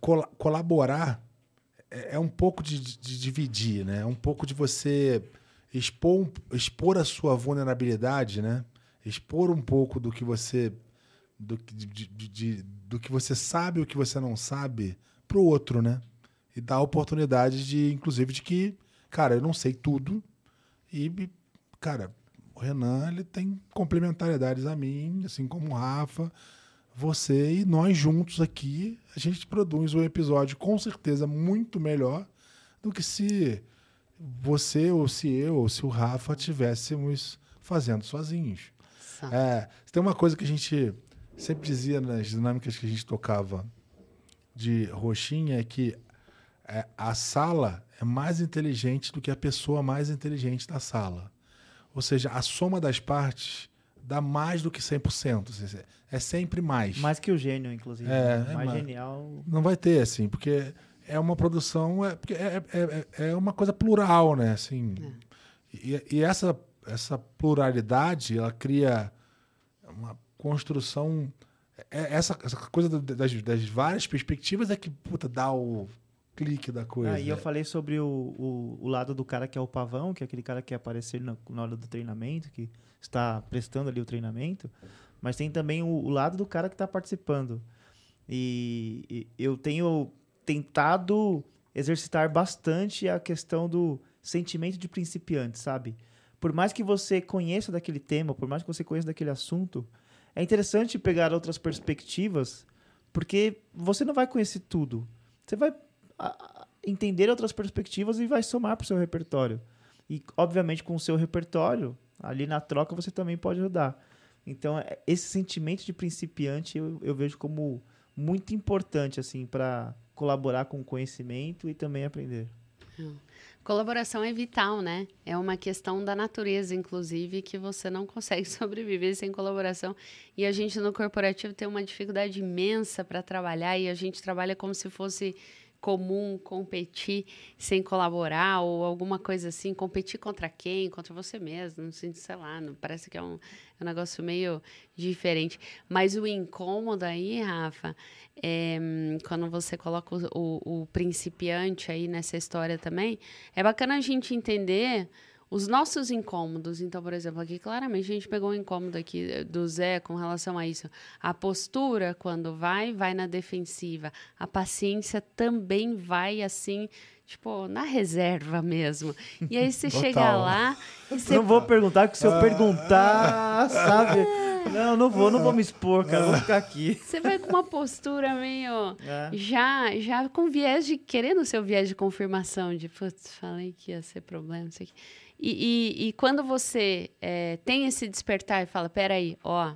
col colaborar é, é, um pouco de, de, dividir, né? É um pouco de você expor, expor a sua vulnerabilidade, né? Expor um pouco do que você do, de, de, do que você sabe o que você não sabe para o outro, né? E dar a oportunidade de, inclusive, de que, cara, eu não sei tudo e, cara, o Renan ele tem complementariedades a mim, assim como o Rafa, você e nós juntos aqui, a gente produz um episódio com certeza muito melhor do que se você ou se eu ou se o Rafa tivéssemos fazendo sozinhos. É, tem uma coisa que a gente sempre dizia nas dinâmicas que a gente tocava de roxinha é que é, a sala é mais inteligente do que a pessoa mais inteligente da sala. Ou seja, a soma das partes dá mais do que 100%. É sempre mais. Mais que o gênio, inclusive. É, né? mais é genial. Não vai ter, assim, porque é uma produção. É, é, é, é uma coisa plural, né? Assim, é. e, e, essa, essa pluralidade, ela cria uma construção. É, essa, essa coisa das, das várias perspectivas é que puta, dá o clique da coisa. Aí ah, eu falei sobre o, o, o, lado do cara que é o pavão, que é aquele cara que quer aparecer na, na hora do treinamento, que está prestando ali o treinamento. Mas tem também o, o lado do cara que está participando. E, e, eu tenho tentado exercitar bastante a questão do sentimento de principiante, sabe? Por mais que você conheça daquele tema, por mais que você conheça daquele assunto, é interessante pegar outras perspectivas, porque você não vai conhecer tudo. Você vai entender outras perspectivas e vai somar para o seu repertório. E, obviamente, com o seu repertório, ali na troca, você também pode ajudar. Então, é, esse sentimento de principiante eu, eu vejo como muito importante assim para colaborar com o conhecimento e também aprender. Colaboração é vital, né? É uma questão da natureza, inclusive, que você não consegue sobreviver sem colaboração. E a gente no corporativo tem uma dificuldade imensa para trabalhar e a gente trabalha como se fosse comum competir sem colaborar ou alguma coisa assim, competir contra quem? Contra você mesmo, não sei, sei lá, não, parece que é um, é um negócio meio diferente. Mas o incômodo aí, Rafa, é, quando você coloca o, o, o principiante aí nessa história também, é bacana a gente entender os nossos incômodos, então, por exemplo, aqui claramente a gente pegou um incômodo aqui eh, do Zé com relação a isso. A postura, quando vai, vai na defensiva. A paciência também vai assim, tipo, na reserva mesmo. E aí você chega lá. E você... Não vou perguntar, que se eu perguntar, sabe? Não, não vou, não vou me expor, cara, vou ficar aqui. Você vai com uma postura meio. É. Já, já com viés de. querendo seu viés de confirmação, de, putz, falei que ia ser problema, não sei o que. E, e, e quando você é, tem esse despertar e fala, peraí, ó,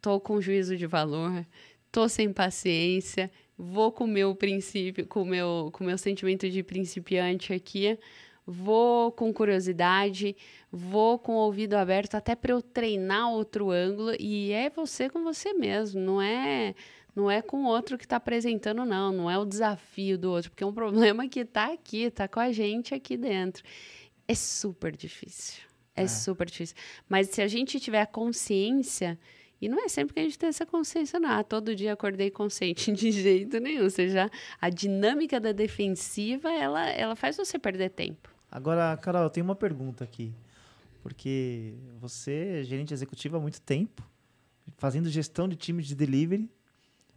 tô com juízo de valor, tô sem paciência, vou com o meu princípio, com meu, com meu sentimento de principiante aqui, vou com curiosidade, vou com o ouvido aberto até para eu treinar outro ângulo e é você com você mesmo, não é não é com o outro que está apresentando não, não é o desafio do outro, porque é um problema que está aqui, está com a gente aqui dentro. É super difícil. É, é, super difícil. Mas se a gente tiver a consciência, e não é sempre que a gente tem essa consciência, não. Ah, todo dia acordei consciente de jeito nenhum. Ou seja, a dinâmica da defensiva, ela, ela faz você perder tempo. Agora, Carol, eu tenho uma pergunta aqui. Porque você é gerente executivo há muito tempo, fazendo gestão de time de delivery.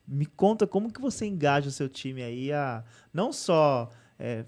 Me conta como que você engaja o seu time aí a não só é,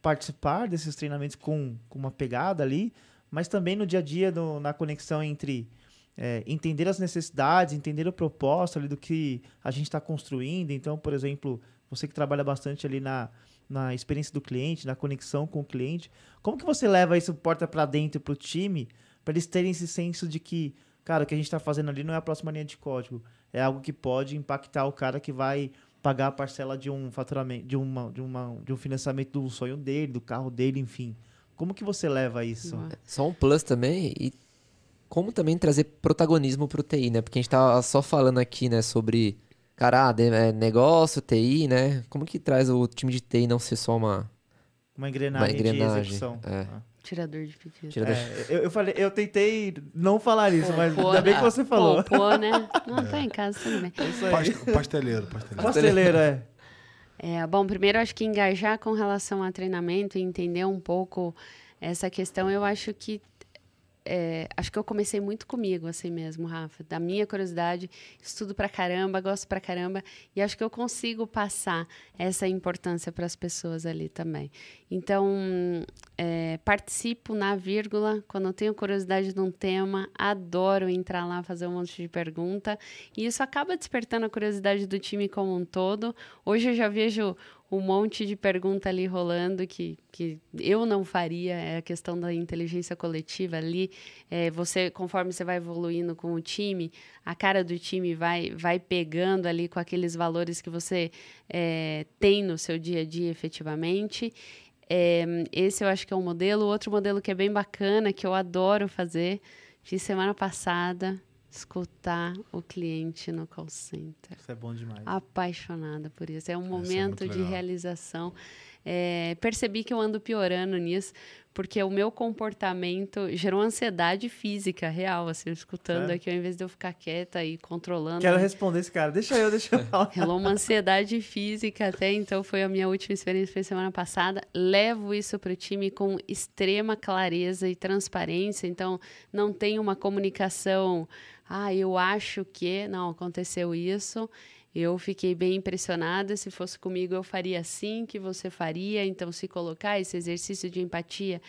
participar desses treinamentos com, com uma pegada ali, mas também no dia a dia, no, na conexão entre é, entender as necessidades, entender o propósito ali do que a gente está construindo. Então, por exemplo, você que trabalha bastante ali na, na experiência do cliente, na conexão com o cliente, como que você leva isso porta para dentro para o time, para eles terem esse senso de que, cara, o que a gente está fazendo ali não é a próxima linha de código, é algo que pode impactar o cara que vai pagar a parcela de um faturamento, de, uma, de, uma, de um financiamento do sonho dele, do carro dele, enfim. Como que você leva isso? Só um plus também e como também trazer protagonismo para o TI, né? Porque a gente tá só falando aqui, né, sobre cara, ah, é negócio, TI, né? Como que traz o time de TI não ser só uma uma engrenagem, uma engrenagem de execução? É. Ah. Tirador de pedido. Tirador. É, eu, eu, falei, eu tentei não falar isso, pô, mas pô, ainda bem que você falou. Pô, pô né? Não, tá em casa, tudo bem. É pasteleiro, pasteleiro. Pasteleiro, é. é. Bom, primeiro acho que engajar com relação a treinamento e entender um pouco essa questão, eu acho que é, acho que eu comecei muito comigo, assim mesmo, Rafa. Da minha curiosidade, estudo pra caramba, gosto pra caramba, e acho que eu consigo passar essa importância para as pessoas ali também. Então, é, participo na vírgula, quando eu tenho curiosidade de um tema, adoro entrar lá, fazer um monte de pergunta, e isso acaba despertando a curiosidade do time como um todo. Hoje eu já vejo um monte de pergunta ali rolando que, que eu não faria, é a questão da inteligência coletiva ali. É, você, conforme você vai evoluindo com o time, a cara do time vai, vai pegando ali com aqueles valores que você é, tem no seu dia a dia efetivamente. É, esse eu acho que é um modelo. Outro modelo que é bem bacana, que eu adoro fazer, fiz semana passada, escutar o cliente no call center. Isso é bom demais. Apaixonada por isso. É um é momento é de realização. É, percebi que eu ando piorando nisso, porque o meu comportamento gerou ansiedade física real, assim, escutando aqui, ao invés de eu ficar quieta e controlando. Quero responder esse cara, deixa eu, deixa eu falar. Rolou uma ansiedade física até, então foi a minha última experiência, foi semana passada. Levo isso para o time com extrema clareza e transparência, então não tem uma comunicação ah, eu acho que não aconteceu isso. Eu fiquei bem impressionada. Se fosse comigo, eu faria assim que você faria. Então, se colocar esse exercício de empatia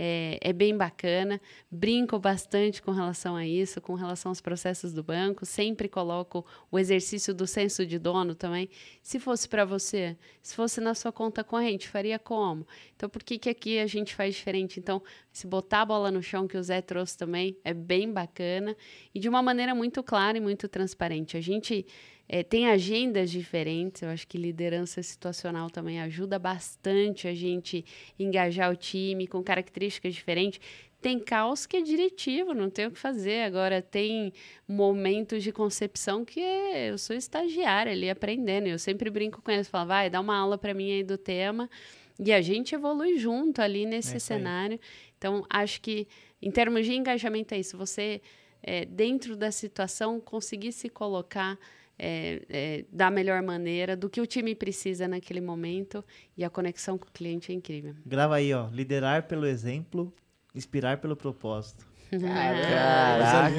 é, é, bem bacana. Brinco bastante com relação a isso, com relação aos processos do banco. Sempre coloco o exercício do senso de dono também. Se fosse para você, se fosse na sua conta corrente, faria como? Então, por que, que aqui a gente faz diferente? Então, se botar a bola no chão, que o Zé trouxe também, é bem bacana e de uma maneira muito clara e muito transparente. A gente é, tem agendas diferentes, eu acho que liderança situacional também ajuda bastante a gente engajar o time com características diferentes. Tem caos que é diretivo, não tem o que fazer. Agora, tem momentos de concepção que é, eu sou estagiária ali aprendendo. Eu sempre brinco com eles, falo, vai, dá uma aula para mim aí do tema. E a gente evolui junto ali nesse é cenário. Então, acho que, em termos de engajamento, é isso. Você, é, dentro da situação, conseguir se colocar é, é, da melhor maneira, do que o time precisa naquele momento e a conexão com o cliente é incrível. Grava aí, ó. Liderar pelo exemplo, inspirar pelo propósito. Caraca!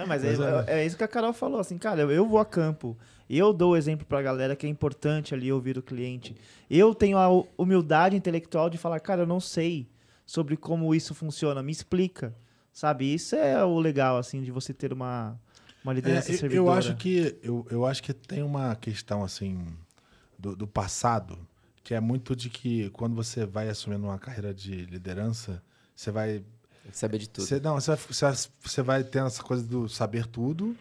É, mas é, é, é, isso que a Carol falou, assim, cara, eu, eu vou a campo, eu dou o exemplo pra galera que é importante ali ouvir o cliente. Eu tenho a humildade intelectual de falar, cara, eu não sei sobre como isso funciona, me explica, sabe? Isso é o legal, assim, de você ter uma, uma liderança é, servidora. Eu acho que eu, eu acho que tem uma questão assim do, do, passado que é muito de que quando você vai assumindo uma carreira de liderança, você vai saber de tudo. Você, não, você vai, você vai tendo essa coisa do saber tudo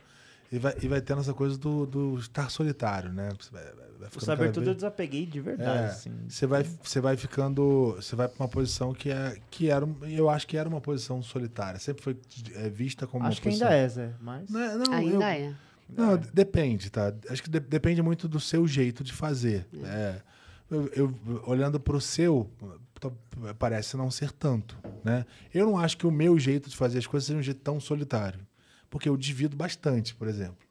e vai, e vai tendo essa coisa do, do estar solitário, né? Você vai, vai o saber tudo vez... eu desapeguei de verdade. É, assim. Você vai, você vai ficando, você vai para uma posição que é, que era, eu acho que era uma posição solitária. Sempre foi é, vista como acho uma que posição. ainda é, Zé, mas não, não, ainda eu... é. Não, é. depende, tá? Acho que de, depende muito do seu jeito de fazer. É. é eu, eu, olhando para o seu, parece não ser tanto, né? Eu não acho que o meu jeito de fazer as coisas seja um jeito tão solitário, porque eu divido bastante, por exemplo.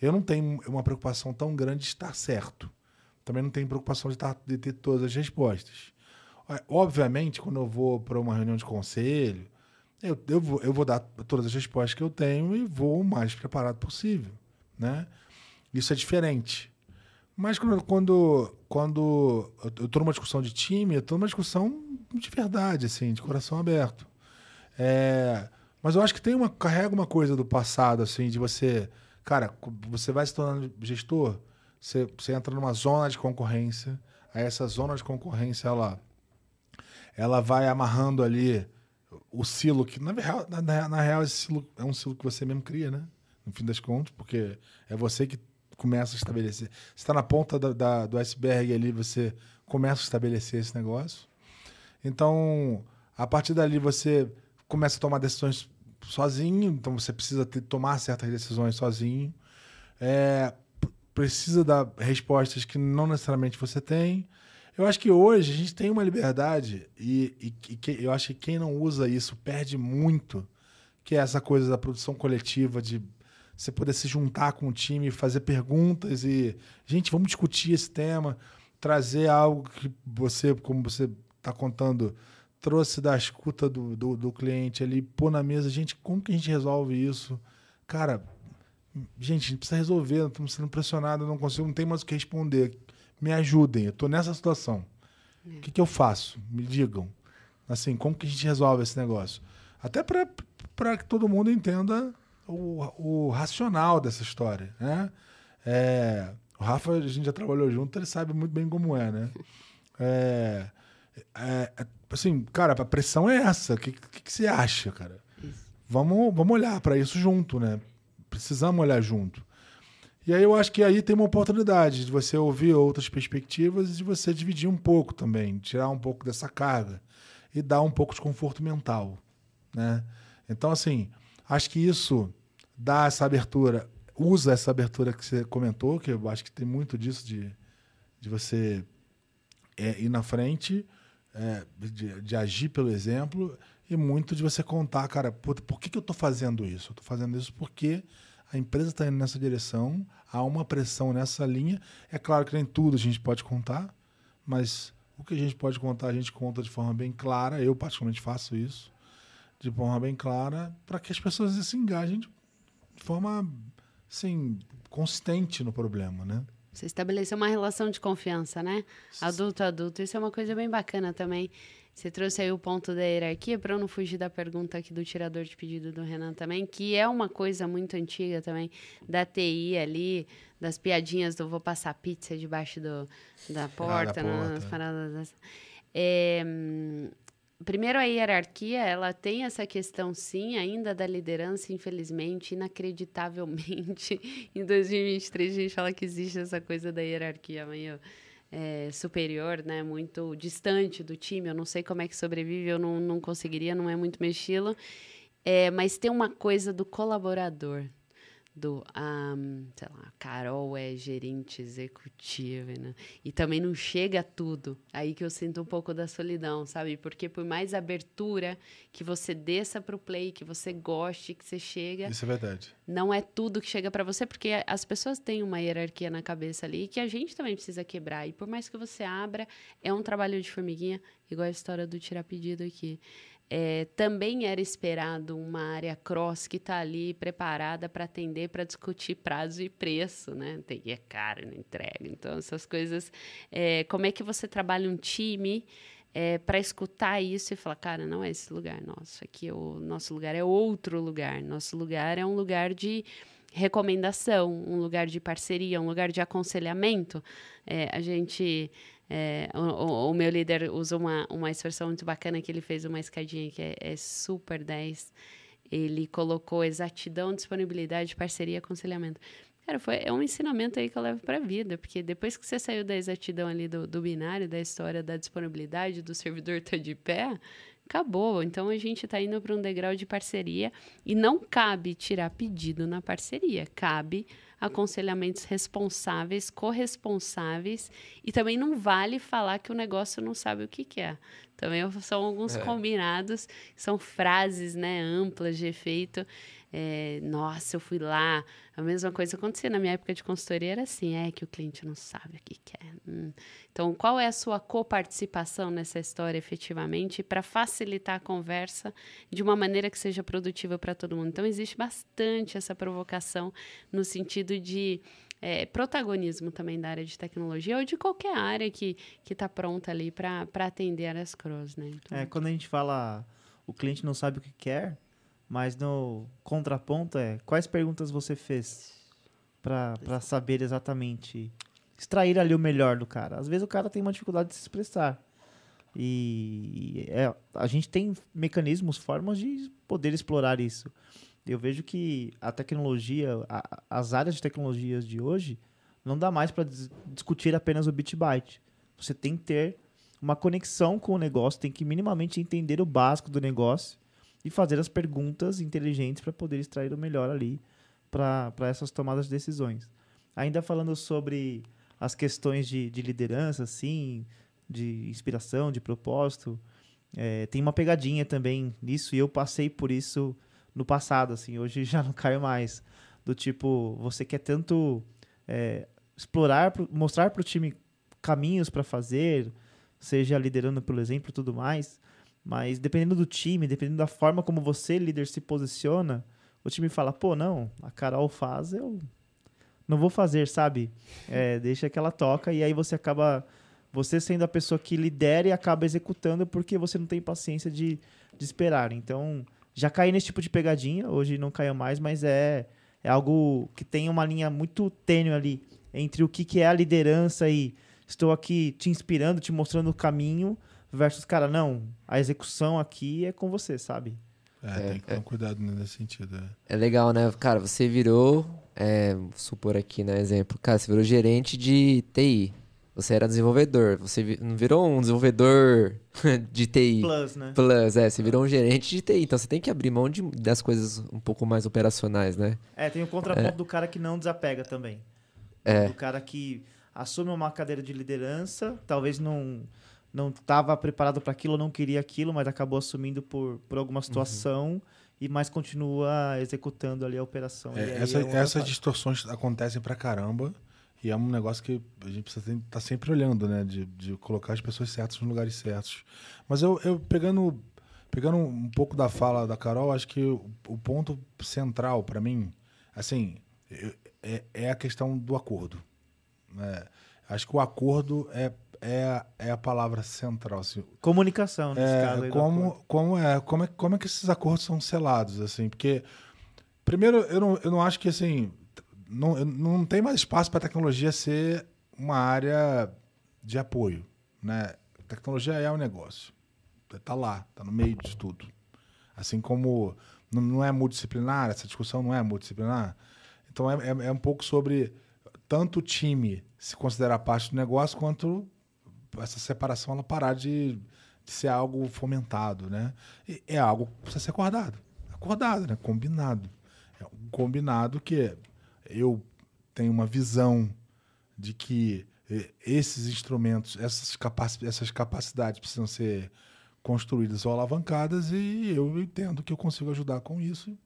Eu não tenho uma preocupação tão grande de estar certo. Também não tenho preocupação de, estar, de ter todas as respostas. Obviamente, quando eu vou para uma reunião de conselho, eu, eu, vou, eu vou dar todas as respostas que eu tenho e vou o mais preparado possível, né? Isso é diferente. Mas quando, quando, quando eu estou numa discussão de time, eu estou numa discussão de verdade, assim, de coração aberto. É, mas eu acho que tem uma carrega uma coisa do passado, assim, de você, cara, você vai se tornando gestor, você, você entra numa zona de concorrência, aí essa zona de concorrência ela, ela vai amarrando ali o silo que na real, na, na real esse silo é um silo que você mesmo cria, né? No fim das contas, porque é você que começa a estabelecer. Você está na ponta da, da, do iceberg ali, você começa a estabelecer esse negócio. Então, a partir dali, você começa a tomar decisões sozinho, então você precisa ter, tomar certas decisões sozinho. É, precisa dar respostas que não necessariamente você tem. Eu acho que hoje a gente tem uma liberdade e, e, e que, eu acho que quem não usa isso perde muito, que é essa coisa da produção coletiva, de você poder se juntar com o time, fazer perguntas e, gente, vamos discutir esse tema, trazer algo que você, como você está contando, trouxe da escuta do, do, do, cliente ali, pôr na mesa, gente, como que a gente resolve isso? Cara, gente, a gente precisa resolver, estamos sendo pressionados, não consigo, não tem mais o que responder. Me ajudem, eu estou nessa situação. O é. que, que eu faço? Me digam. Assim, como que a gente resolve esse negócio? Até para que todo mundo entenda o, o racional dessa história, né? É, o Rafa, a gente já trabalhou junto, ele sabe muito bem como é, né? É, é, é assim, cara, a pressão é essa. O que, que, que, você acha, cara? Vamos, vamos olhar para isso junto, né? Precisamos olhar junto. E aí eu acho que aí tem uma oportunidade de você ouvir outras perspectivas e de você dividir um pouco também, tirar um pouco dessa carga e dar um pouco de conforto mental, né? Então, assim, Acho que isso dá essa abertura, usa essa abertura que você comentou, que eu acho que tem muito disso de, de você é, ir na frente, é, de, de, agir pelo exemplo, e muito de você contar, cara, por, por que, que eu estou fazendo isso? Eu estou fazendo isso porque a empresa está indo nessa direção, há uma pressão nessa linha. É claro que nem tudo a gente pode contar, mas o que a gente pode contar, a gente conta de forma bem clara. Eu, particularmente, faço isso de forma bem clara para que as pessoas se engajem de forma assim, consistente no problema, né? Você estabeleceu uma relação de confiança, né? Adulto a adulto. Isso é uma coisa bem bacana também. Você trouxe aí o ponto da hierarquia, para eu não fugir da pergunta aqui do tirador de pedido do Renan também, que é uma coisa muito antiga também, da TI ali, das piadinhas do vou passar pizza debaixo do, da porta, ah, da nas porta. paradas. É, primeiro, a hierarquia, ela tem essa questão, sim, ainda da liderança, infelizmente, inacreditavelmente. em 2023, a gente fala que existe essa coisa da hierarquia meio é, superior, né? Muito distante do time. Eu não sei como é que sobrevive, eu não, não conseguiria, não é muito meu estilo. É, mas tem uma coisa do colaborador, do, um, sei lá, Carol é gerente executiva, né? E também não chega a tudo. Aí que eu sinto um pouco da solidão, sabe? Porque por mais abertura que você desça para o play, que você goste, que você chega, Isso é verdade. não é tudo que chega para você, porque as pessoas têm uma hierarquia na cabeça ali que a gente também precisa quebrar. E por mais que você abra, é um trabalho de formiguinha, igual a história do tirar pedido aqui. É, também era esperado uma área cross que está ali preparada para atender, para discutir prazo e preço, né? Tem é caro na entrega. Então, essas coisas. é, como é que você trabalha um time é, para escutar isso e falar, cara, não é esse lugar nosso, aqui é o nosso lugar é outro lugar. Nosso lugar é um lugar de recomendação, um lugar de parceria, um lugar de aconselhamento. É, a gente é, o, o- meu líder usa uma, uma expressão muito bacana que ele fez uma escadinha que é, é super 10. Ele colocou exatidão, disponibilidade, parceria, aconselhamento. Cara, foi, é um ensinamento aí que eu levo para a vida, porque depois que você saiu da exatidão ali do, do binário, da história da disponibilidade, do servidor tá de pé, acabou. Então a gente está indo para um degrau de parceria e não cabe tirar pedido na parceria, cabe aconselhamentos responsáveis, corresponsáveis e também não vale falar que o negócio não sabe o que quer. Também são alguns combinados, são frases né, amplas de efeito. É, Nossa, eu fui lá. A mesma coisa acontecia na minha época de consultoria, era assim: é que o cliente não sabe o que quer. Hum. Então, qual é a sua coparticipação nessa história efetivamente para facilitar a conversa de uma maneira que seja produtiva para todo mundo? Então, existe bastante essa provocação no sentido de é, protagonismo também da área de tecnologia ou de qualquer área que está pronta ali para atender áreas cross, né? Então, É, quando a gente fala o cliente não sabe o que quer, mas no contraponto é quais perguntas você fez para saber exatamente extrair ali o melhor do cara. Às vezes o cara tem uma dificuldade de se expressar. E é, a gente tem mecanismos, formas de poder explorar isso. Eu vejo que a tecnologia, a- as áreas de tecnologias de hoje, não dá mais para discutir apenas o bit byte. Você tem que ter uma conexão com o negócio, tem que minimamente entender o básico do negócio e fazer as perguntas inteligentes para poder extrair o melhor ali para essas tomadas de decisões. Ainda falando sobre as questões de, de liderança, assim, de inspiração, de propósito, é, tem uma pegadinha também nisso e eu passei por isso no passado, assim, hoje já não caio mais. Do tipo, você quer tanto é, explorar, mostrar para o time caminhos para fazer, seja liderando pelo exemplo e tudo mais, mas dependendo do time, dependendo da forma como você, líder, se posiciona, o time fala, pô, não, a Carol faz, eu não vou fazer, sabe? É, deixa que ela toca e aí você acaba, você sendo a pessoa que lidera e acaba executando porque você não tem paciência de, de esperar. Então, já caí nesse tipo de pegadinha, hoje não caio mais, mas é, é algo que tem uma linha muito tênue ali entre o que, que é a liderança e estou aqui te inspirando, te mostrando o caminho, versus, cara, não, a execução aqui é com você, sabe? É, tem que tomar cuidado nesse sentido. é. É legal, né? Cara, você virou, é, vou supor aqui, né, exemplo, cara, você virou gerente de TI. Você era desenvolvedor, você não virou um desenvolvedor de TI. Plus, né? Plus, é, você virou um gerente de TI, então você tem que abrir mão de- das coisas um pouco mais operacionais, né? É, tem o contraponto do cara que não desapega também. É. Do cara que assume uma cadeira de liderança, talvez não não estava preparado para aquilo, não queria aquilo, mas acabou assumindo por, por alguma situação e mais continua executando ali a operação. É, essa- é essas distorções acontecem pra caramba. E é um negócio que a gente precisa estar sempre olhando, né? De, de colocar as pessoas certas nos lugares certos. Mas eu, eu pegando, pegando um pouco da fala da Carol, acho que o, o ponto central pra mim, assim, é, é a questão do acordo. Né? Acho que o acordo é, é, é a palavra central. Assim. Comunicação, nesse É, caso. aí do como, como, é, como, é, como é que esses acordos são selados, assim? Porque, primeiro, eu não, eu não acho que, assim, não, não tem mais espaço para a tecnologia ser uma área de apoio, né? Tecnologia é um negócio. Tá lá, tá no meio de tudo. Assim como não, não é multidisciplinar, essa discussão não é multidisciplinar. Então, é, é, é um pouco sobre tanto o time se considerar parte do negócio, quanto essa separação ela parar de, de ser algo fomentado, né? E é algo que precisa ser acordado. Acordado, né? Combinado. É um combinado que eu tenho uma visão de que eh, esses instrumentos, essas, capaci essas capacidades precisam ser construídas ou alavancadas e eu entendo que eu consigo ajudar com isso.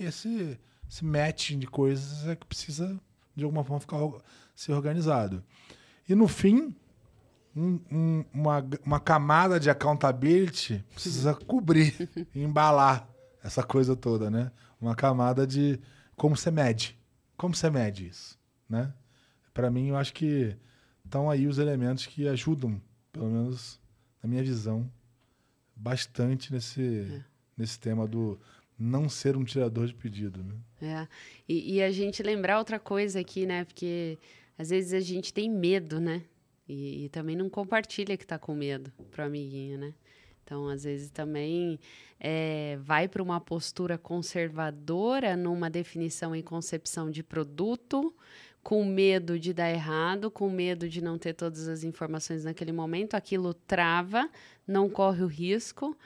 Esse, esse matching de coisas é que precisa, de alguma forma, ficar ser organizado. E no fim, um- um- uma, uma camada de accountability precisa cobrir, embalar essa coisa toda, né? Uma camada de como você mede. Como você mede isso, né? Para mim, eu acho que estão aí os elementos que ajudam, pelo menos na minha visão, bastante nesse, nesse tema do não ser um tirador de pedido, né? É. E, e a gente lembrar outra coisa aqui, né? Porque às vezes a gente tem medo, né? E, e também não compartilha que tá com medo pro amiguinho, né? Então, às vezes também é, vai para uma postura conservadora numa definição e concepção de produto, com medo de dar errado, com medo de não ter todas as informações naquele momento, aquilo trava, não corre o risco,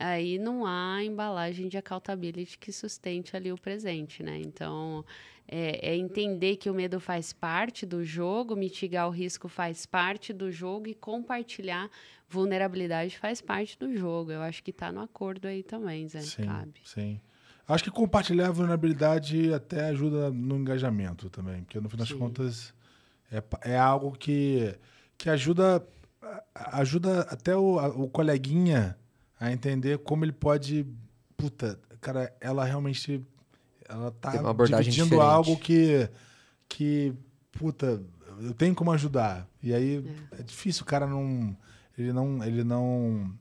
aí não há embalagem de accountability que sustente ali o presente, né? Então, é, é entender que o medo faz parte do jogo, mitigar o risco faz parte do jogo e compartilhar vulnerabilidade faz parte do jogo. Eu acho que está no acordo aí também, Zé. Sim, Cabe. sim. Acho que compartilhar a vulnerabilidade até ajuda no engajamento também, porque no fim das Sim. contas é, é algo que, que ajuda ajuda até o, o coleguinha a entender como ele pode, puta, cara, ela realmente ela tá Tem uma abordagem dividindo diferente. algo que que puta, eu tenho como ajudar. E aí é, difícil o cara não ele não ele não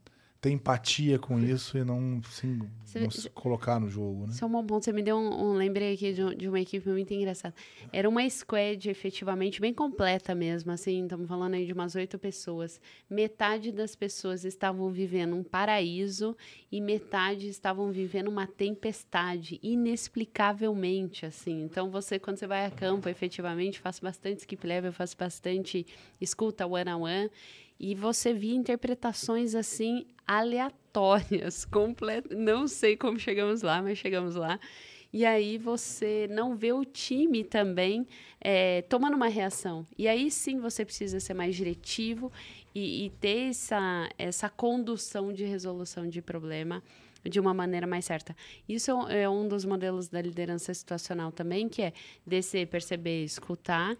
ter empatia com isso e não, assim, Você- não se colocar no jogo, né? Isso é um bom ponto. Você me deu um, um lembrei aqui de, de uma equipe muito engraçada. Era uma squad, efetivamente, bem completa mesmo. Assim, estamos falando aí de umas oito pessoas. Metade das pessoas estavam vivendo um paraíso e metade estavam vivendo uma tempestade, inexplicavelmente, assim. Então, você, quando você vai a campo, efetivamente, faço bastante skip level, faço bastante escuta one-on-one. E você via interpretações assim aleatórias, complet... não sei como chegamos lá, mas chegamos lá. E aí você não vê o time também é, tomando uma reação. E aí sim você precisa ser mais diretivo e, e ter essa, essa condução de resolução de problema de uma maneira mais certa. Isso é um dos modelos da liderança situacional também, que é descer, perceber, escutar,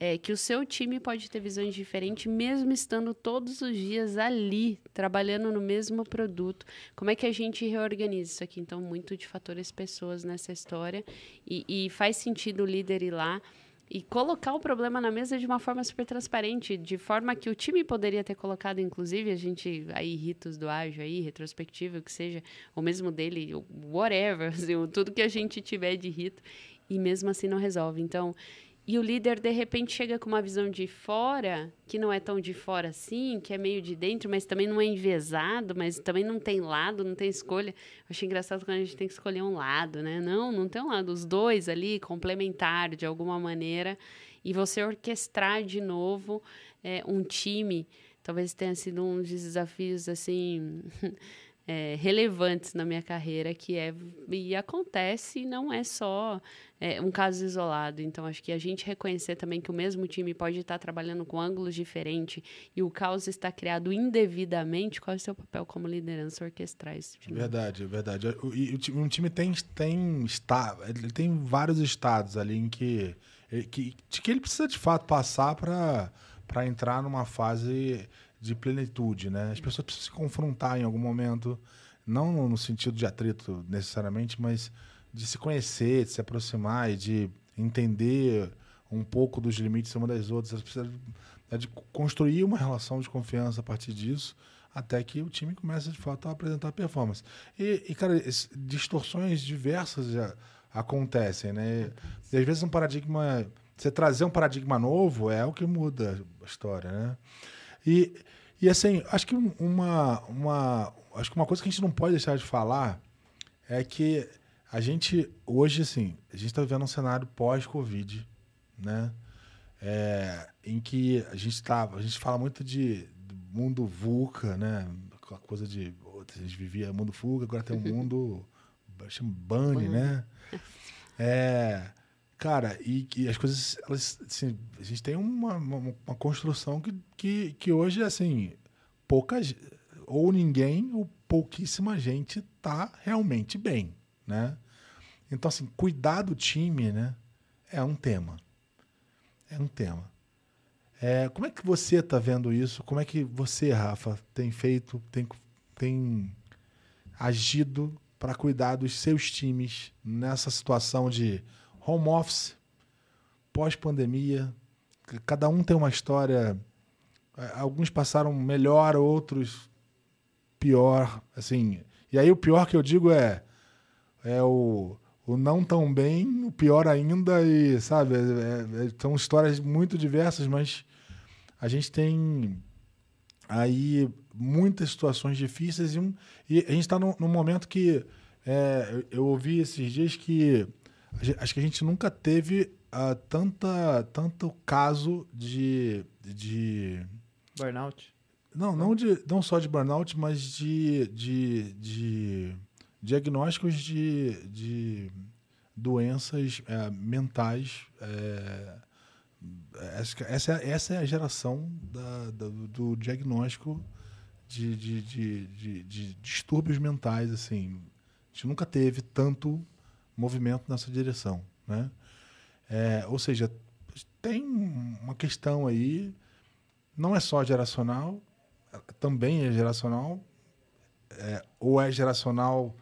é que o seu time pode ter visões diferentes, mesmo estando todos os dias ali, trabalhando no mesmo produto. Como é que a gente reorganiza isso aqui? Então, muito de fatores pessoas nessa história. E, e faz sentido o líder ir lá e colocar o problema na mesa de uma forma super transparente, de forma que o time poderia ter colocado, inclusive, a gente, aí, ritos do ágil aí, retrospectiva, o que seja, ou mesmo dele, whatever, assim, tudo que a gente tiver de rito, e mesmo assim não resolve. Então, e o líder, de repente, chega com uma visão de fora, que não é tão de fora assim, que é meio de dentro, mas também não é envezado, mas também não tem lado, não tem escolha. Eu achei engraçado quando a gente tem que escolher um lado, né? Não, não tem um lado. Os dois ali, complementar de alguma maneira, e você orquestrar de novo é, um time. Talvez tenha sido um dos desafios, assim. é, relevantes na minha carreira, que é e acontece, não é só é, um caso isolado. Então, acho que a gente reconhecer também que o mesmo time pode estar trabalhando com ângulos diferentes e o caos está criado indevidamente, qual é o seu papel como liderança orquestrar isso? Verdade, é verdade. E o um time tem, tem, está, ele tem vários estados ali em que, ele- que, que ele precisa de fato passar para entrar numa fase de plenitude, né? As pessoas precisam se confrontar em algum momento, não no, sentido de atrito necessariamente, mas de se conhecer, de se aproximar e de, entender um pouco dos limites uma das outras. Elas precisam né, de construir uma relação de confiança a partir disso, até que o time comece de fato a apresentar performance. E, e cara, distorções diversas já acontecem, né? E às vezes um paradigma, você trazer um paradigma novo é o que muda a história, né? E, e assim, acho que uma, uma, acho que uma coisa que a gente não pode deixar de falar é que a gente hoje, assim, a gente está vivendo um cenário pós-Covid, né? É, em que a gente tá, a gente fala muito de mundo VUCA, né? Aquela coisa de a gente vivia mundo fuga, agora tem um mundo chama Bunny, né? É, cara, e, e, as coisas, elas, assim, a gente tem uma, uma, uma, construção que, que, que hoje, assim, poucas, ou ninguém, ou pouquíssima gente tá realmente bem, né? Então, assim, cuidar do time, né, é um tema. É um tema. É, como é que você está vendo isso? Como é que você, Rafa, tem feito, tem, tem agido para cuidar dos seus times nessa situação de home office, pós-pandemia? Cada um tem uma história. É, alguns passaram melhor, outros pior. Assim, e aí o pior que eu digo é, é o o não tão bem, o pior ainda, e sabe, é, é, é, são histórias muito diversas, mas a gente tem aí muitas situações difíceis e, um, e a gente está num, num, momento que é, eu ouvi esses dias que acho que a gente nunca teve uh, tanta, tanto caso de, de burnout. Não, não, de, não só de burnout, mas de, de, de diagnósticos de, de doenças é, mentais. É, essa, essa é a geração da, da, do diagnóstico de, de, de, de, de distúrbios mentais. Assim. A gente nunca teve tanto movimento nessa direção. Né? É, ou seja, tem uma questão aí, não é só geracional, também é geracional, é, ou é geracional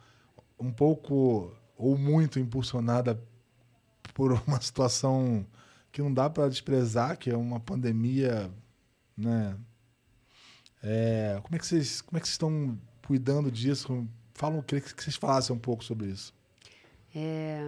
um pouco ou muito impulsionada por uma situação que não dá para desprezar, que é uma pandemia, né? É, como é que vocês como é que vocês estão cuidando disso? Falam, queria que vocês falassem um pouco sobre isso. É,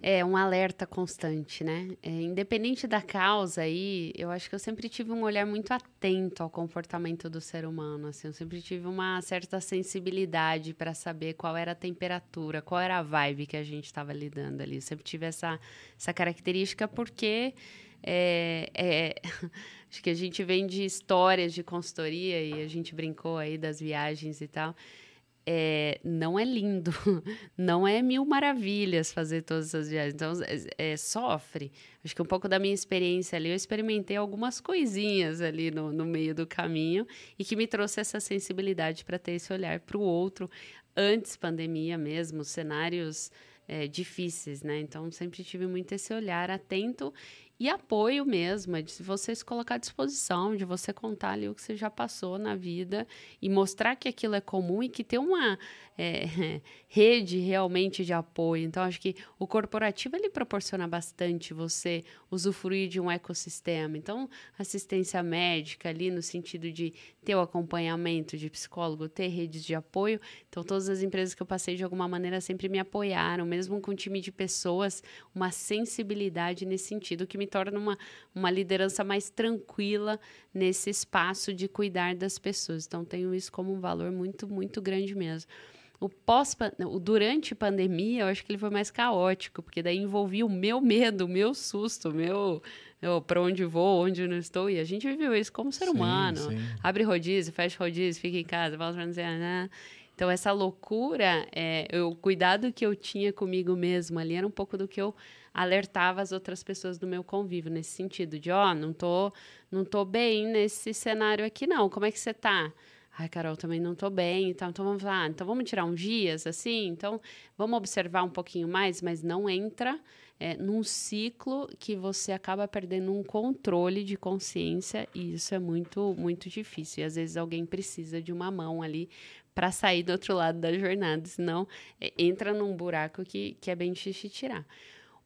é um alerta constante, né? É, independente da causa aí, eu acho que eu sempre tive um olhar muito atento ao comportamento do ser humano, assim, eu sempre tive uma certa sensibilidade para saber qual era a temperatura, qual era a vibe que a gente estava lidando ali. Eu sempre tive essa, essa característica porque é, é, acho que a gente vem de histórias de consultoria e a gente brincou aí das viagens e tal é, não é lindo, não é mil maravilhas fazer todas essas viagens. Então, é, é, sofre. Acho que um pouco da minha experiência ali, eu experimentei algumas coisinhas ali no, no meio do caminho e que me trouxe essa sensibilidade para ter esse olhar para o outro antes pandemia mesmo, cenários é, difíceis, né? Então, sempre tive muito esse olhar atento e apoio mesmo, é de você se colocar à disposição, de você contar ali o que você já passou na vida e mostrar que aquilo é comum e que tem uma é, rede realmente de apoio. Então, acho que o corporativo ele proporciona bastante você usufruir de um ecossistema. Então, assistência médica ali no sentido de ter o acompanhamento de psicólogo, ter redes de apoio. Então, todas as empresas que eu passei de alguma maneira sempre me apoiaram, mesmo com um time de pessoas, uma sensibilidade nesse sentido que me torna uma, uma liderança mais tranquila nesse espaço de cuidar das pessoas. Então, tenho isso como um valor muito, muito grande mesmo. O pós o durante pandemia, eu acho que ele foi mais caótico, porque daí envolvia o meu medo, o meu susto, o meu para onde vou, onde não estou, e a gente viveu isso como ser sim, humano. Sim. Abre rodízio, fecha rodízio, fica em casa, volta para né? Então essa loucura, é, o cuidado que eu tinha comigo mesmo ali era um pouco do que eu alertava as outras pessoas do meu convívio nesse sentido de, ó, oh, não tô, não tô bem nesse cenário aqui não. Como é que você tá? Ai, Carol, também não tô bem, então, então vamos lá, então vamos tirar uns dias, assim, então vamos observar um pouquinho mais, mas não entra é, num ciclo que você acaba perdendo um controle de consciência e isso é muito, muito difícil. E às vezes alguém precisa de uma mão ali para sair do outro lado da jornada, senão é, entra num buraco que, que é bem difícil tirar.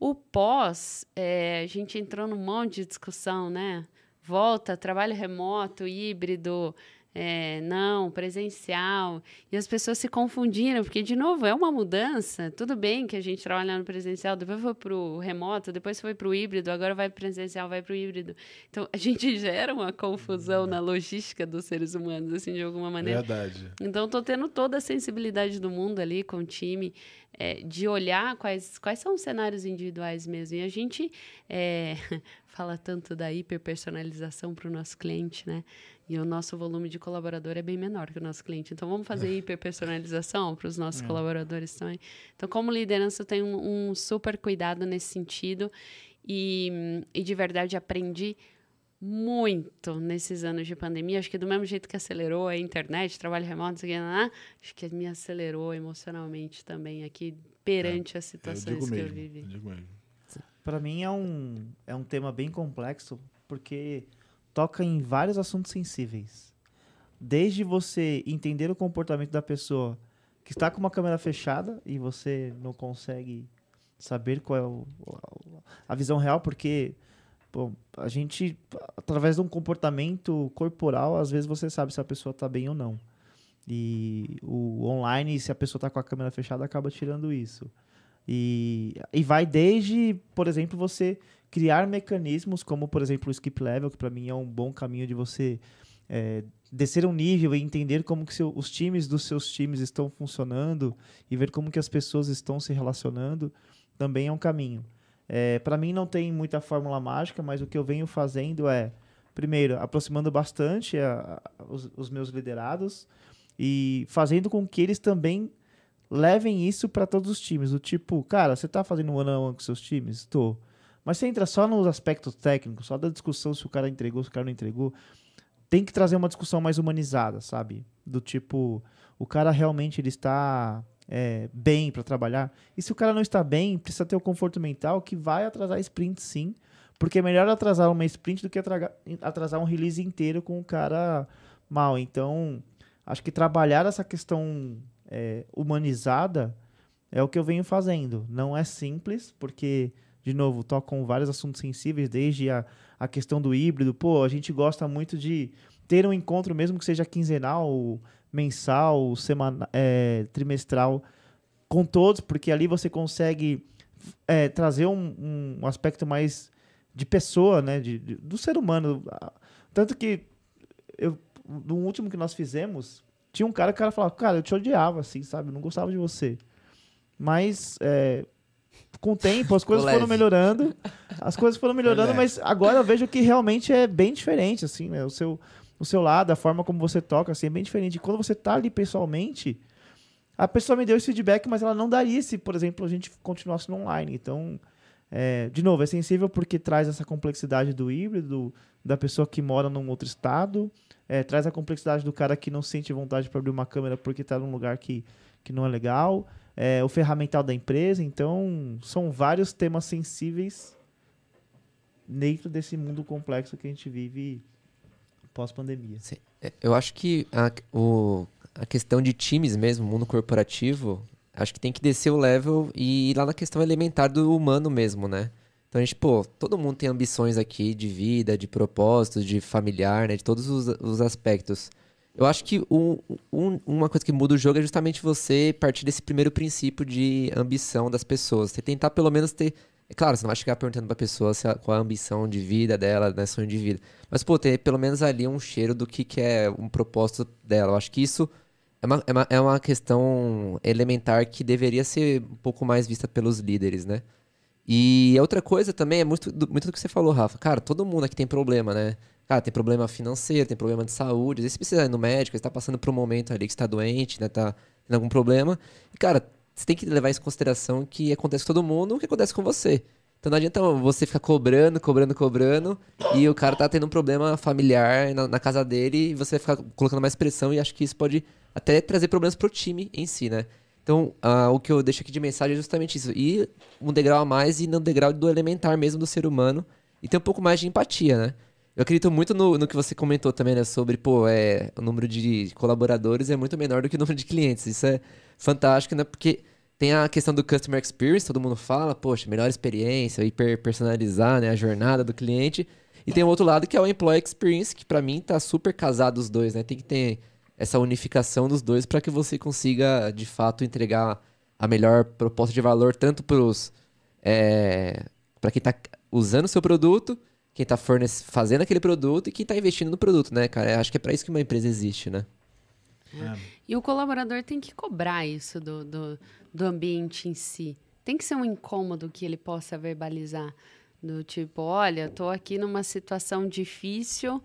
O pós, é, a gente entrou num monte de discussão, né? Volta, trabalho remoto, híbrido, é, não, presencial. E as pessoas se confundiram, porque, de novo, é uma mudança. Tudo bem que a gente trabalha no presencial, depois foi para o remoto, depois foi para o híbrido, agora vai para presencial, vai para o híbrido. Então, a gente gera uma confusão na logística dos seres humanos, assim, de alguma maneira. Verdade. Então, estou tendo toda a sensibilidade do mundo ali com o time, é, de olhar quais, quais são os cenários individuais mesmo. E a gente é, fala tanto da hiperpersonalização para o nosso cliente, né? E o nosso volume de colaborador é bem menor que o nosso cliente. Então, vamos fazer hiperpersonalização para os nossos é. colaboradores também. Então, como liderança, eu tenho um, um super cuidado nesse sentido. E, e de verdade aprendi muito nesses anos de pandemia. Acho que do mesmo jeito que acelerou a internet, trabalho remoto, sei lá, acho que me acelerou emocionalmente também aqui perante é, as situações eu que mesmo, eu vivi. Para mim é um, é um tema bem complexo, porque toca em vários assuntos sensíveis. Desde você entender o comportamento da pessoa que está com uma câmera fechada e você não consegue saber qual é o, a visão real, porque pô, a gente, através de um comportamento corporal, às vezes você sabe se a pessoa está bem ou não. E o online, se a pessoa está com a câmera fechada, acaba tirando isso. E, e vai desde, por exemplo, você criar mecanismos como, por exemplo, o skip level, que para mim é um bom caminho de você é, descer um nível e entender como que seu, os times dos seus times estão funcionando e ver como que as pessoas estão se relacionando, também é um caminho. É, para mim não tem muita fórmula mágica, mas o que eu venho fazendo é, primeiro, aproximando bastante a, a, os, os meus liderados e fazendo com que eles também levem isso para todos os times. Do tipo, cara, você está fazendo ano a ano com seus times? Estou. Mas você entra só nos aspectos técnicos, só da discussão se o cara entregou, se o cara não entregou. Tem que trazer uma discussão mais humanizada, sabe? Do tipo, o cara realmente ele está é, bem para trabalhar. E se o cara não está bem, precisa ter o conforto mental que vai atrasar sprint sim. Porque é melhor atrasar uma sprint do que atrasar um release inteiro com o cara mal. Então, acho que trabalhar essa questão é, humanizada é o que eu venho fazendo. Não é simples, porque de novo, tocam vários assuntos sensíveis, desde a, a questão do híbrido. Pô, a gente gosta muito de ter um encontro, mesmo que seja quinzenal, mensal, semana, é, trimestral, com todos, porque ali você consegue é, trazer um, um, aspecto mais de pessoa, né, de, de, do ser humano. Tanto que eu, no último que nós fizemos, tinha um cara que o cara falava, cara, eu te odiava, assim, sabe? Eu não gostava de você. Mas é, com o tempo as coisas foram melhorando. As coisas foram melhorando, mas agora eu vejo que realmente é bem diferente, assim, né? O seu, o seu lado, a forma como você toca, assim, é bem diferente. E quando você tá ali pessoalmente, a pessoa me deu esse feedback, mas ela não daria se, por exemplo, a gente continuasse no online. Então, é, de novo, é sensível porque traz essa complexidade do híbrido, da pessoa que mora num outro estado, é, traz a complexidade do cara que não sente vontade para abrir uma câmera porque está num lugar que, que não é legal é, o ferramental da empresa. Então, são vários temas sensíveis dentro desse mundo complexo que a gente vive pós-pandemia. É, eu acho que a, o, a questão de times mesmo, mundo corporativo, acho que tem que descer o level e ir lá na questão elementar do humano mesmo, né? Então a gente, pô, todo mundo tem ambições aqui de vida, de propósitos, de familiar, né? De todos os, os aspectos. Eu acho que um, um, uma coisa que muda o jogo é justamente você partir desse primeiro princípio de ambição das pessoas. Você tentar pelo menos ter. É claro, você não vai chegar perguntando pra pessoa qual é a ambição de vida dela, né, sonho de vida. Mas, pô, ter pelo menos ali um cheiro do que, que é um propósito dela. Eu acho que isso é uma, é, uma, é uma questão elementar que deveria ser um pouco mais vista pelos líderes, né? E outra coisa também é muito do, muito do que você falou, Rafa. Cara, todo mundo aqui tem problema, né? Cara, tem problema financeiro, tem problema de saúde. Às vezes você precisa ir no médico, você tá passando por um momento ali que está doente, né? Tá tendo algum problema. E, cara, você tem que levar isso em consideração que acontece com todo mundo o que acontece com você. Então não adianta você ficar cobrando, cobrando, cobrando, e o cara tá tendo um problema familiar na, na casa dele e você ficar colocando mais pressão, e acho que isso pode até trazer problemas pro time em si, né? Então, uh, o que eu deixo aqui de mensagem é justamente isso. Ir um degrau a mais e no degrau do elementar mesmo do ser humano. E ter um pouco mais de empatia, né? Eu acredito muito no, no que você comentou também, né? Sobre, pô, é, o número de colaboradores é muito menor do que o número de clientes. Isso é fantástico, né? Porque tem a questão do customer experience, todo mundo fala, poxa, melhor experiência, hiper personalizar né, a jornada do cliente. E tem o outro lado que é o employee experience, que para mim tá super casado os dois, né? Tem que ter essa unificação dos dois para que você consiga, de fato, entregar a melhor proposta de valor tanto para os é, para quem está usando o seu produto, quem está fazendo aquele produto e quem está investindo no produto, né, cara? Eu acho que é para isso que uma empresa existe, né? É. E o colaborador tem que cobrar isso do, do, do ambiente em si. Tem que ser um incômodo que ele possa verbalizar. Do tipo, olha, estou aqui numa situação difícil,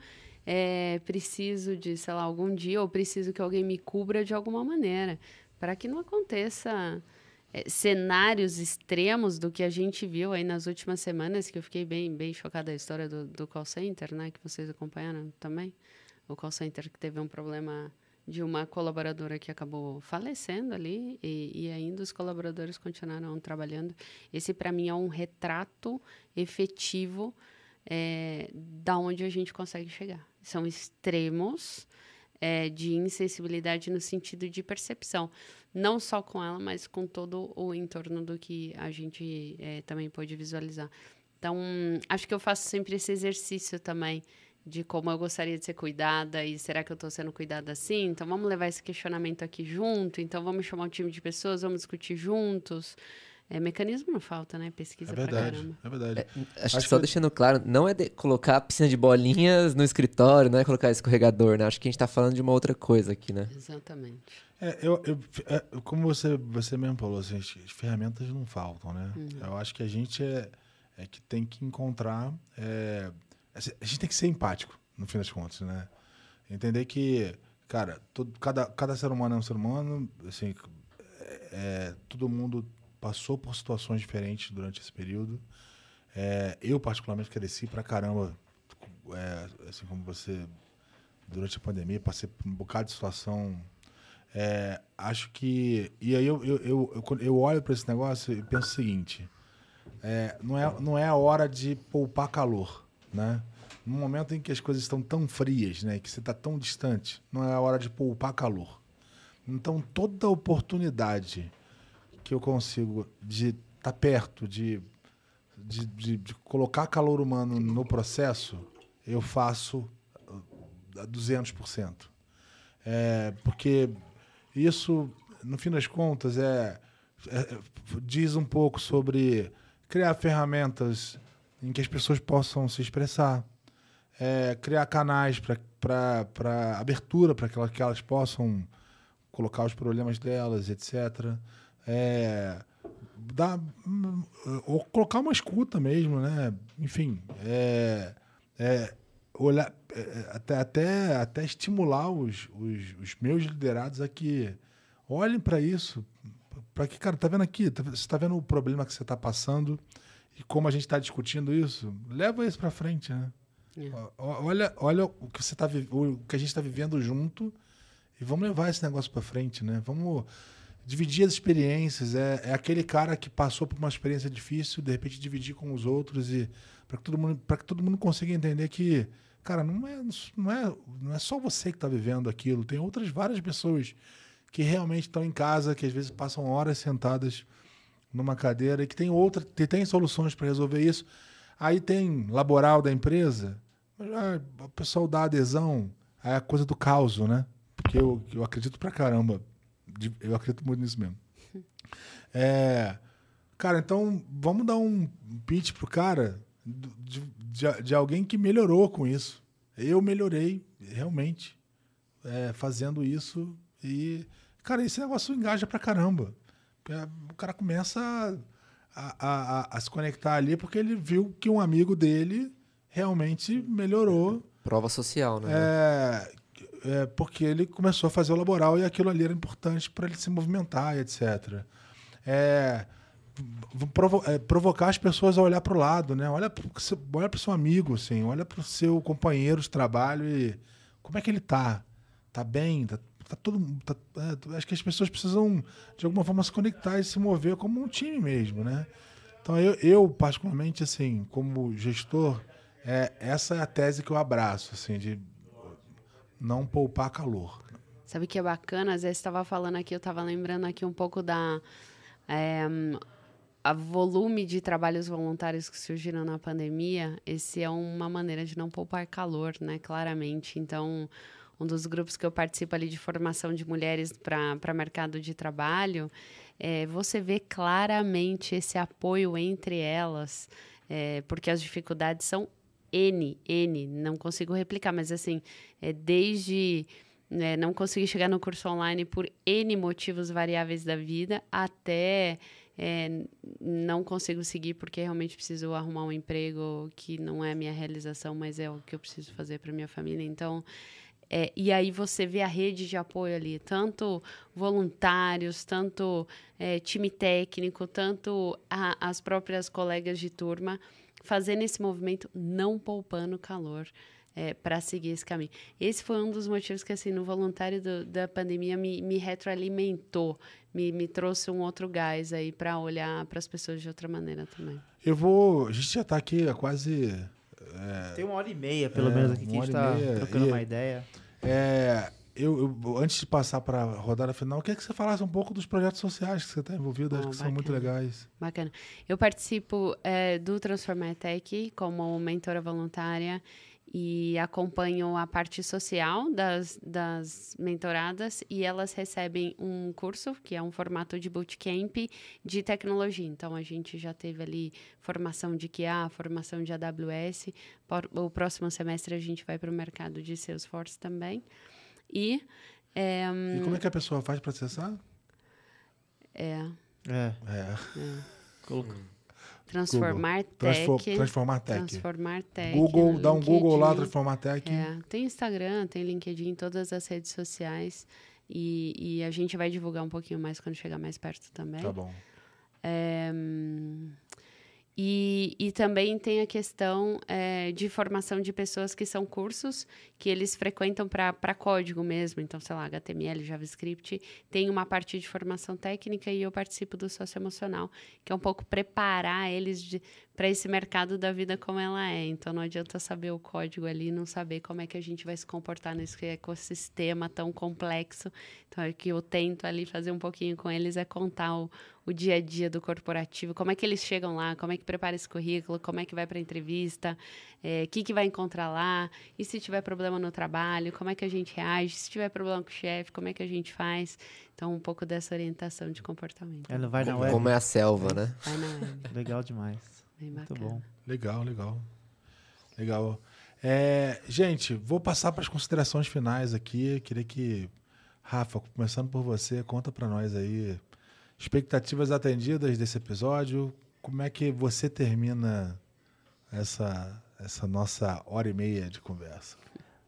é, preciso de, sei lá, algum dia, ou preciso que alguém me cubra de alguma maneira. Para que não aconteça é, cenários extremos do que a gente viu aí nas últimas semanas, que eu fiquei bem, bem chocada a história do, do call center, né? Que vocês acompanharam também. O call center que teve um problema de uma colaboradora que acabou falecendo ali e, e ainda os colaboradores continuaram trabalhando. Esse, para mim, é um retrato efetivo é, da onde a gente consegue chegar. São extremos é, de insensibilidade no sentido de percepção. Não só com ela, mas com todo o entorno do que a gente é, também pode visualizar. Então, acho que eu faço sempre esse exercício também de como eu gostaria de ser cuidada e será que eu estou sendo cuidada assim? Então vamos levar esse questionamento aqui junto. Então vamos chamar um time de pessoas, vamos discutir juntos. É, mecanismo não falta, né? Pesquisa é verdade, pra caramba. É verdade. É, acho, acho, que só que... deixando claro, não é colocar a piscina de bolinhas no escritório, não é colocar escorregador, né? Acho que a gente está falando de uma outra coisa aqui, né? Exatamente. É, eu, eu é, como você, você mesmo falou, assim, as ferramentas não faltam, né? Uhum. Eu acho que a gente é, é que tem que encontrar é, a gente tem que ser empático, no fim das contas, né? Entender que, cara, todo, cada, cada ser humano é um ser humano, assim, é, é, todo mundo passou por situações diferentes durante esse período. É, eu, particularmente, cresci pra caramba, é, assim como você, durante a pandemia, passei por um bocado de situação. É, acho que. E aí eu, eu, eu, eu, eu olho para esse negócio e penso o seguinte: é, não, é, não é hora de poupar calor né? No momento em que as coisas estão tão frias, né, que você está tão distante, não é a hora de poupar calor. Então, toda oportunidade que eu consigo de estar tá perto, de, de, de, de, colocar calor humano no processo, eu faço a 200%. É, porque isso, no fim das contas, é, é diz um pouco sobre criar ferramentas em que as pessoas possam se expressar, é, criar canais para abertura para que elas possam colocar os problemas delas, etc. É, dar, ou colocar uma escuta mesmo, né? Enfim, é, é, olhar, é, até, até, até estimular os, os, os meus liderados a que olhem para isso, para que, cara, tá vendo aqui, tá, você tá vendo o problema que você está passando, e como a gente está discutindo isso, leva isso para frente, né? É. Olha, olha o que você tá o que a gente está vivendo junto e vamos levar esse negócio para frente, né? Vamos dividir as experiências. É, é aquele cara que passou por uma experiência difícil, de repente dividir com os outros e para que todo mundo para que todo mundo consiga entender que cara não é não é não é só você que está vivendo aquilo. Tem outras várias pessoas que realmente estão em casa, que às vezes passam horas sentadas numa cadeira e que tem outra, que tem soluções para resolver isso. Aí tem laboral da empresa, ah, o pessoal dá adesão, é a coisa do caos, né? Porque eu, eu acredito pra caramba. Eu acredito muito nisso mesmo. É, cara, então vamos dar um pitch pro cara de, de, de alguém que melhorou com isso. Eu melhorei, realmente, é, fazendo isso. E, cara, esse negócio engaja pra caramba. É, o cara começa a, a, a, a, se conectar ali porque ele viu que um amigo dele realmente melhorou. Prova social, né? É, é, porque ele começou a fazer o laboral e aquilo ali era importante para ele se movimentar, etc. É, provo é, provocar as pessoas a olhar para o lado, né? Olha para o seu amigo, assim, olha para o seu companheiro de trabalho e como é que ele tá? Tá bem? Tá, tá tá, é, acho que as pessoas precisam de alguma forma se conectar e se mover como um time mesmo, né? Então eu, eu particularmente assim, como gestor, é, essa é a tese que eu abraço, assim, de não poupar calor. Sabe que é bacana? Às vezes estava falando aqui, eu estava lembrando aqui um pouco da É, a volume de trabalhos voluntários que surgiram na pandemia, esse é uma maneira de não poupar calor, né? Claramente. Então, um dos grupos que eu participo ali de formação de mulheres para mercado de trabalho, é, você vê claramente esse apoio entre elas, é, porque as dificuldades são N, N, não consigo replicar, mas assim, é desde né, não conseguir chegar no curso online por N motivos variáveis da vida, até é, não consigo seguir porque realmente preciso arrumar um emprego que não é a minha realização, mas é o que eu preciso fazer para minha família. Então, é, e aí você vê a rede de apoio ali, tanto voluntários, tanto é, time técnico, tanto a, as próprias colegas de turma fazendo esse movimento, não poupando calor. É, para seguir esse caminho. Esse foi um dos motivos que, assim, no voluntário do, da pandemia me, me retroalimentou, me, me trouxe um outro gás aí para olhar para as pessoas de outra maneira também. Eu vou. A gente já está aqui há quase. É, Tem uma hora e meia, pelo é, menos, aqui que a gente está trocando e, uma ideia. É, eu, eu, antes de passar para a rodada final, eu queria que você falasse um pouco dos projetos sociais que você está envolvido, oh, acho que bacana. são muito legais. Bacana. Eu participo é, do Transformar Tech como mentora voluntária e acompanho a parte social das, das mentoradas e elas recebem um curso que é um formato de bootcamp de tecnologia. Então a gente já teve ali formação de QA, formação de AWS. O próximo semestre a gente vai para o mercado de Salesforce também. E, é, e como é que a pessoa faz para acessar? É. É. É. é. Coloca. Transformar Tech. transformar Tech. Transformar Tech. Google, dá um Google lá, Transformar Tech. É, tem Instagram, tem LinkedIn, todas as redes sociais. E, e, a gente vai divulgar um pouquinho mais quando chegar mais perto também. Tá bom. É, e, e também tem a questão é, de formação de pessoas que são cursos que eles frequentam para código mesmo. Então, sei lá, HTML, JavaScript. Tem uma parte de formação técnica e eu participo do socioemocional, que é um pouco preparar eles para esse mercado da vida como ela é. Então, não adianta saber o código ali não saber como é que a gente vai se comportar nesse ecossistema tão complexo. Então, é que eu tento ali fazer um pouquinho com eles é contar o, o dia a dia do corporativo, como é que eles chegam lá, como é que prepara esse currículo, como é que vai para a entrevista, o é, que, que vai encontrar lá, e se tiver problema no trabalho, como é que a gente reage, se tiver problema com o chefe, como é que a gente faz. Então, um pouco dessa orientação de comportamento. Ela vai na web. Como é a selva, né? Vai na web. Legal demais. Bem Muito bom. Legal, legal. Legal. É, gente, vou passar para as considerações finais aqui. Queria que, Rafa, começando por você, conta para nós aí Expectativas atendidas desse episódio. Como é que você termina essa, essa nossa hora e meia de conversa?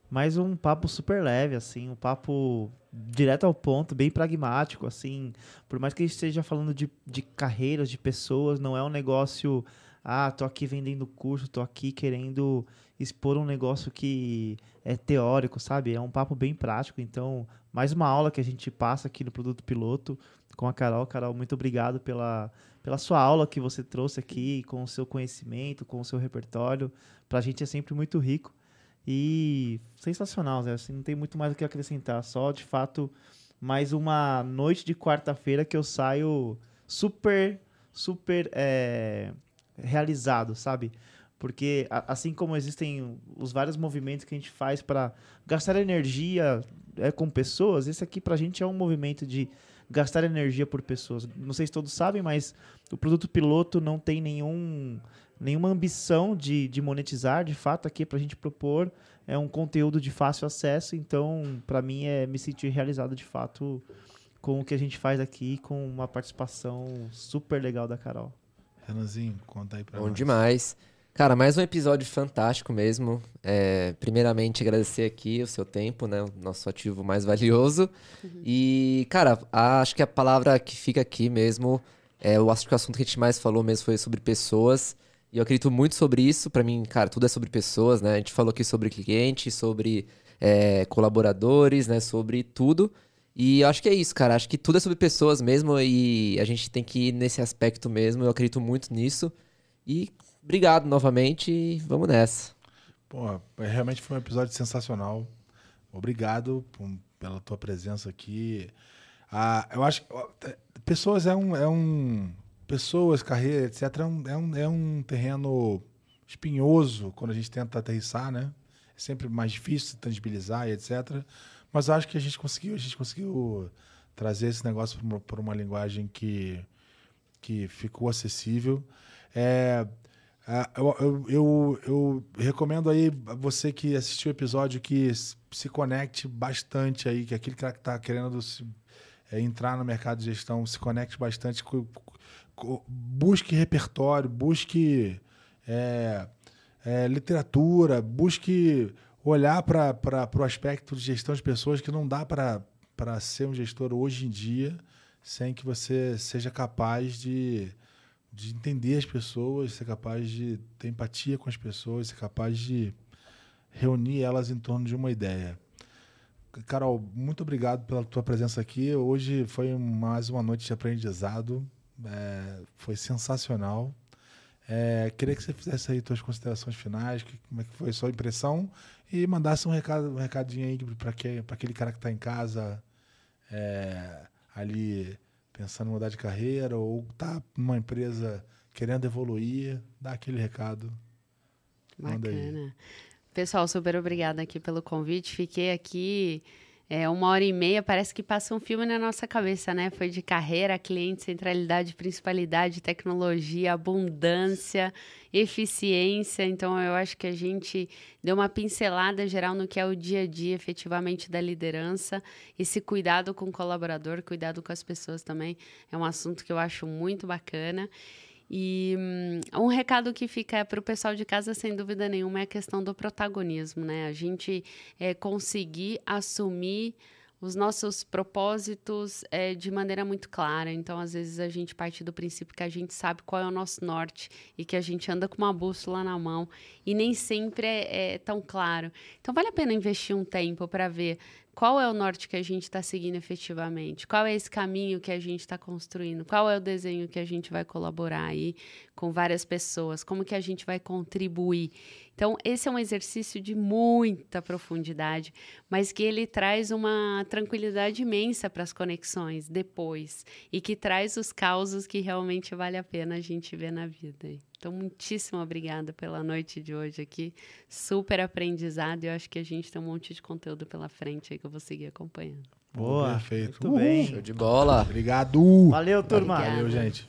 Mais um papo super leve, assim, um papo direto ao ponto, bem pragmático, assim. Por mais que a gente esteja falando de, de carreiras, de pessoas, não é um negócio. Ah, tô aqui vendendo curso, tô aqui querendo expor um negócio que é teórico, sabe? É um papo bem prático. Então, mais uma aula que a gente passa aqui no Produto Piloto com a Carol. Carol, muito obrigado pela, pela sua aula que você trouxe aqui, com o seu conhecimento, com o seu repertório. Para a gente é sempre muito rico e sensacional, Zé. Assim, não tem muito mais o que acrescentar. Só, de fato, mais uma noite de quarta-feira que eu saio super, super é, realizado, sabe? Porque assim como existem os vários movimentos que a gente faz para gastar energia é, com pessoas, esse aqui para a gente é um movimento de gastar energia por pessoas. Não sei se todos sabem, mas o produto piloto não tem nenhum, nenhuma ambição de, de monetizar. De fato, aqui para a gente propor é um conteúdo de fácil acesso. Então, para mim, é me sentir realizado de fato com o que a gente faz aqui, com uma participação super legal da Carol. Renanzinho, conta aí para nós. Bom demais. Cara, mais um episódio fantástico mesmo. É, primeiramente, agradecer aqui o seu tempo, né? O nosso ativo mais valioso. Uhum. E, cara, a, acho que a palavra que fica aqui mesmo, é, eu acho que o assunto que a gente mais falou mesmo foi sobre pessoas. E eu acredito muito sobre isso. Para mim, cara, tudo é sobre pessoas, né? A gente falou aqui sobre cliente, sobre é, colaboradores, né? Sobre tudo. E eu acho que é isso, cara. Acho que tudo é sobre pessoas mesmo e a gente tem que ir nesse aspecto mesmo. Eu acredito muito nisso. E, obrigado novamente e vamos nessa. Pô, realmente foi um episódio sensacional. Obrigado por, pela tua presença aqui. Ah, eu acho que pessoas é um, é um. Pessoas, carreira, etc., é um, é um, é um terreno espinhoso quando a gente tenta aterrissar, né? É sempre mais difícil tangibilizar e etc. Mas acho que a gente conseguiu, a gente conseguiu trazer esse negócio por uma, uma linguagem que, que ficou acessível. É, eu, eu, eu, eu, recomendo aí você que assistiu o episódio que se conecte bastante aí, que aquele que está querendo se, é, entrar no mercado de gestão se conecte bastante, busque repertório, busque é, é, literatura, busque olhar para o aspecto de gestão de pessoas que não dá para ser um gestor hoje em dia sem que você seja capaz de, de entender as pessoas, ser capaz de ter empatia com as pessoas, ser capaz de reunir elas em torno de uma ideia. Carol, muito obrigado pela tua presença aqui. Hoje foi mais uma noite de aprendizado. É, foi sensacional. É, queria que você fizesse aí suas considerações finais, que, como é que foi a sua impressão e mandasse um, recado, um recadinho aí para aquele cara que está em casa é, ali pensando em mudar de carreira ou está numa empresa querendo evoluir, dá aquele recado. Bacana. Pessoal, super obrigada aqui pelo convite. Fiquei aqui é, uma hora e meia, parece que passa um filme na nossa cabeça, né? Foi de carreira, cliente, centralidade, principalidade, tecnologia, abundância, eficiência. Então, eu acho que a gente deu uma pincelada geral no que é o dia a dia, efetivamente, da liderança. Esse cuidado com o colaborador, cuidado com as pessoas também, é um assunto que eu acho muito bacana. E um, um recado que fica para o pessoal de casa, sem dúvida nenhuma, é a questão do protagonismo, né? A gente é, conseguir assumir os nossos propósitos é, de maneira muito clara. Então, às vezes, a gente parte do princípio que a gente sabe qual é o nosso norte e que a gente anda com uma bússola na mão e nem sempre é, é tão claro. Então, vale a pena investir um tempo para ver qual é o norte que a gente está seguindo efetivamente? Qual é esse caminho que a gente está construindo? Qual é o desenho que a gente vai colaborar aí com várias pessoas? Como que a gente vai contribuir? Então, esse é um exercício de muita profundidade, mas que ele traz uma tranquilidade imensa para as conexões depois e que traz os causos que realmente vale a pena a gente ver na vida. Então, muitíssimo obrigada pela noite de hoje aqui. Super aprendizado. Eu acho que a gente tem um monte de conteúdo pela frente aí que eu vou seguir acompanhando. Boa, perfeito. Muito bem. Show de bola. Obrigado. Valeu, turma. Valeu, gente.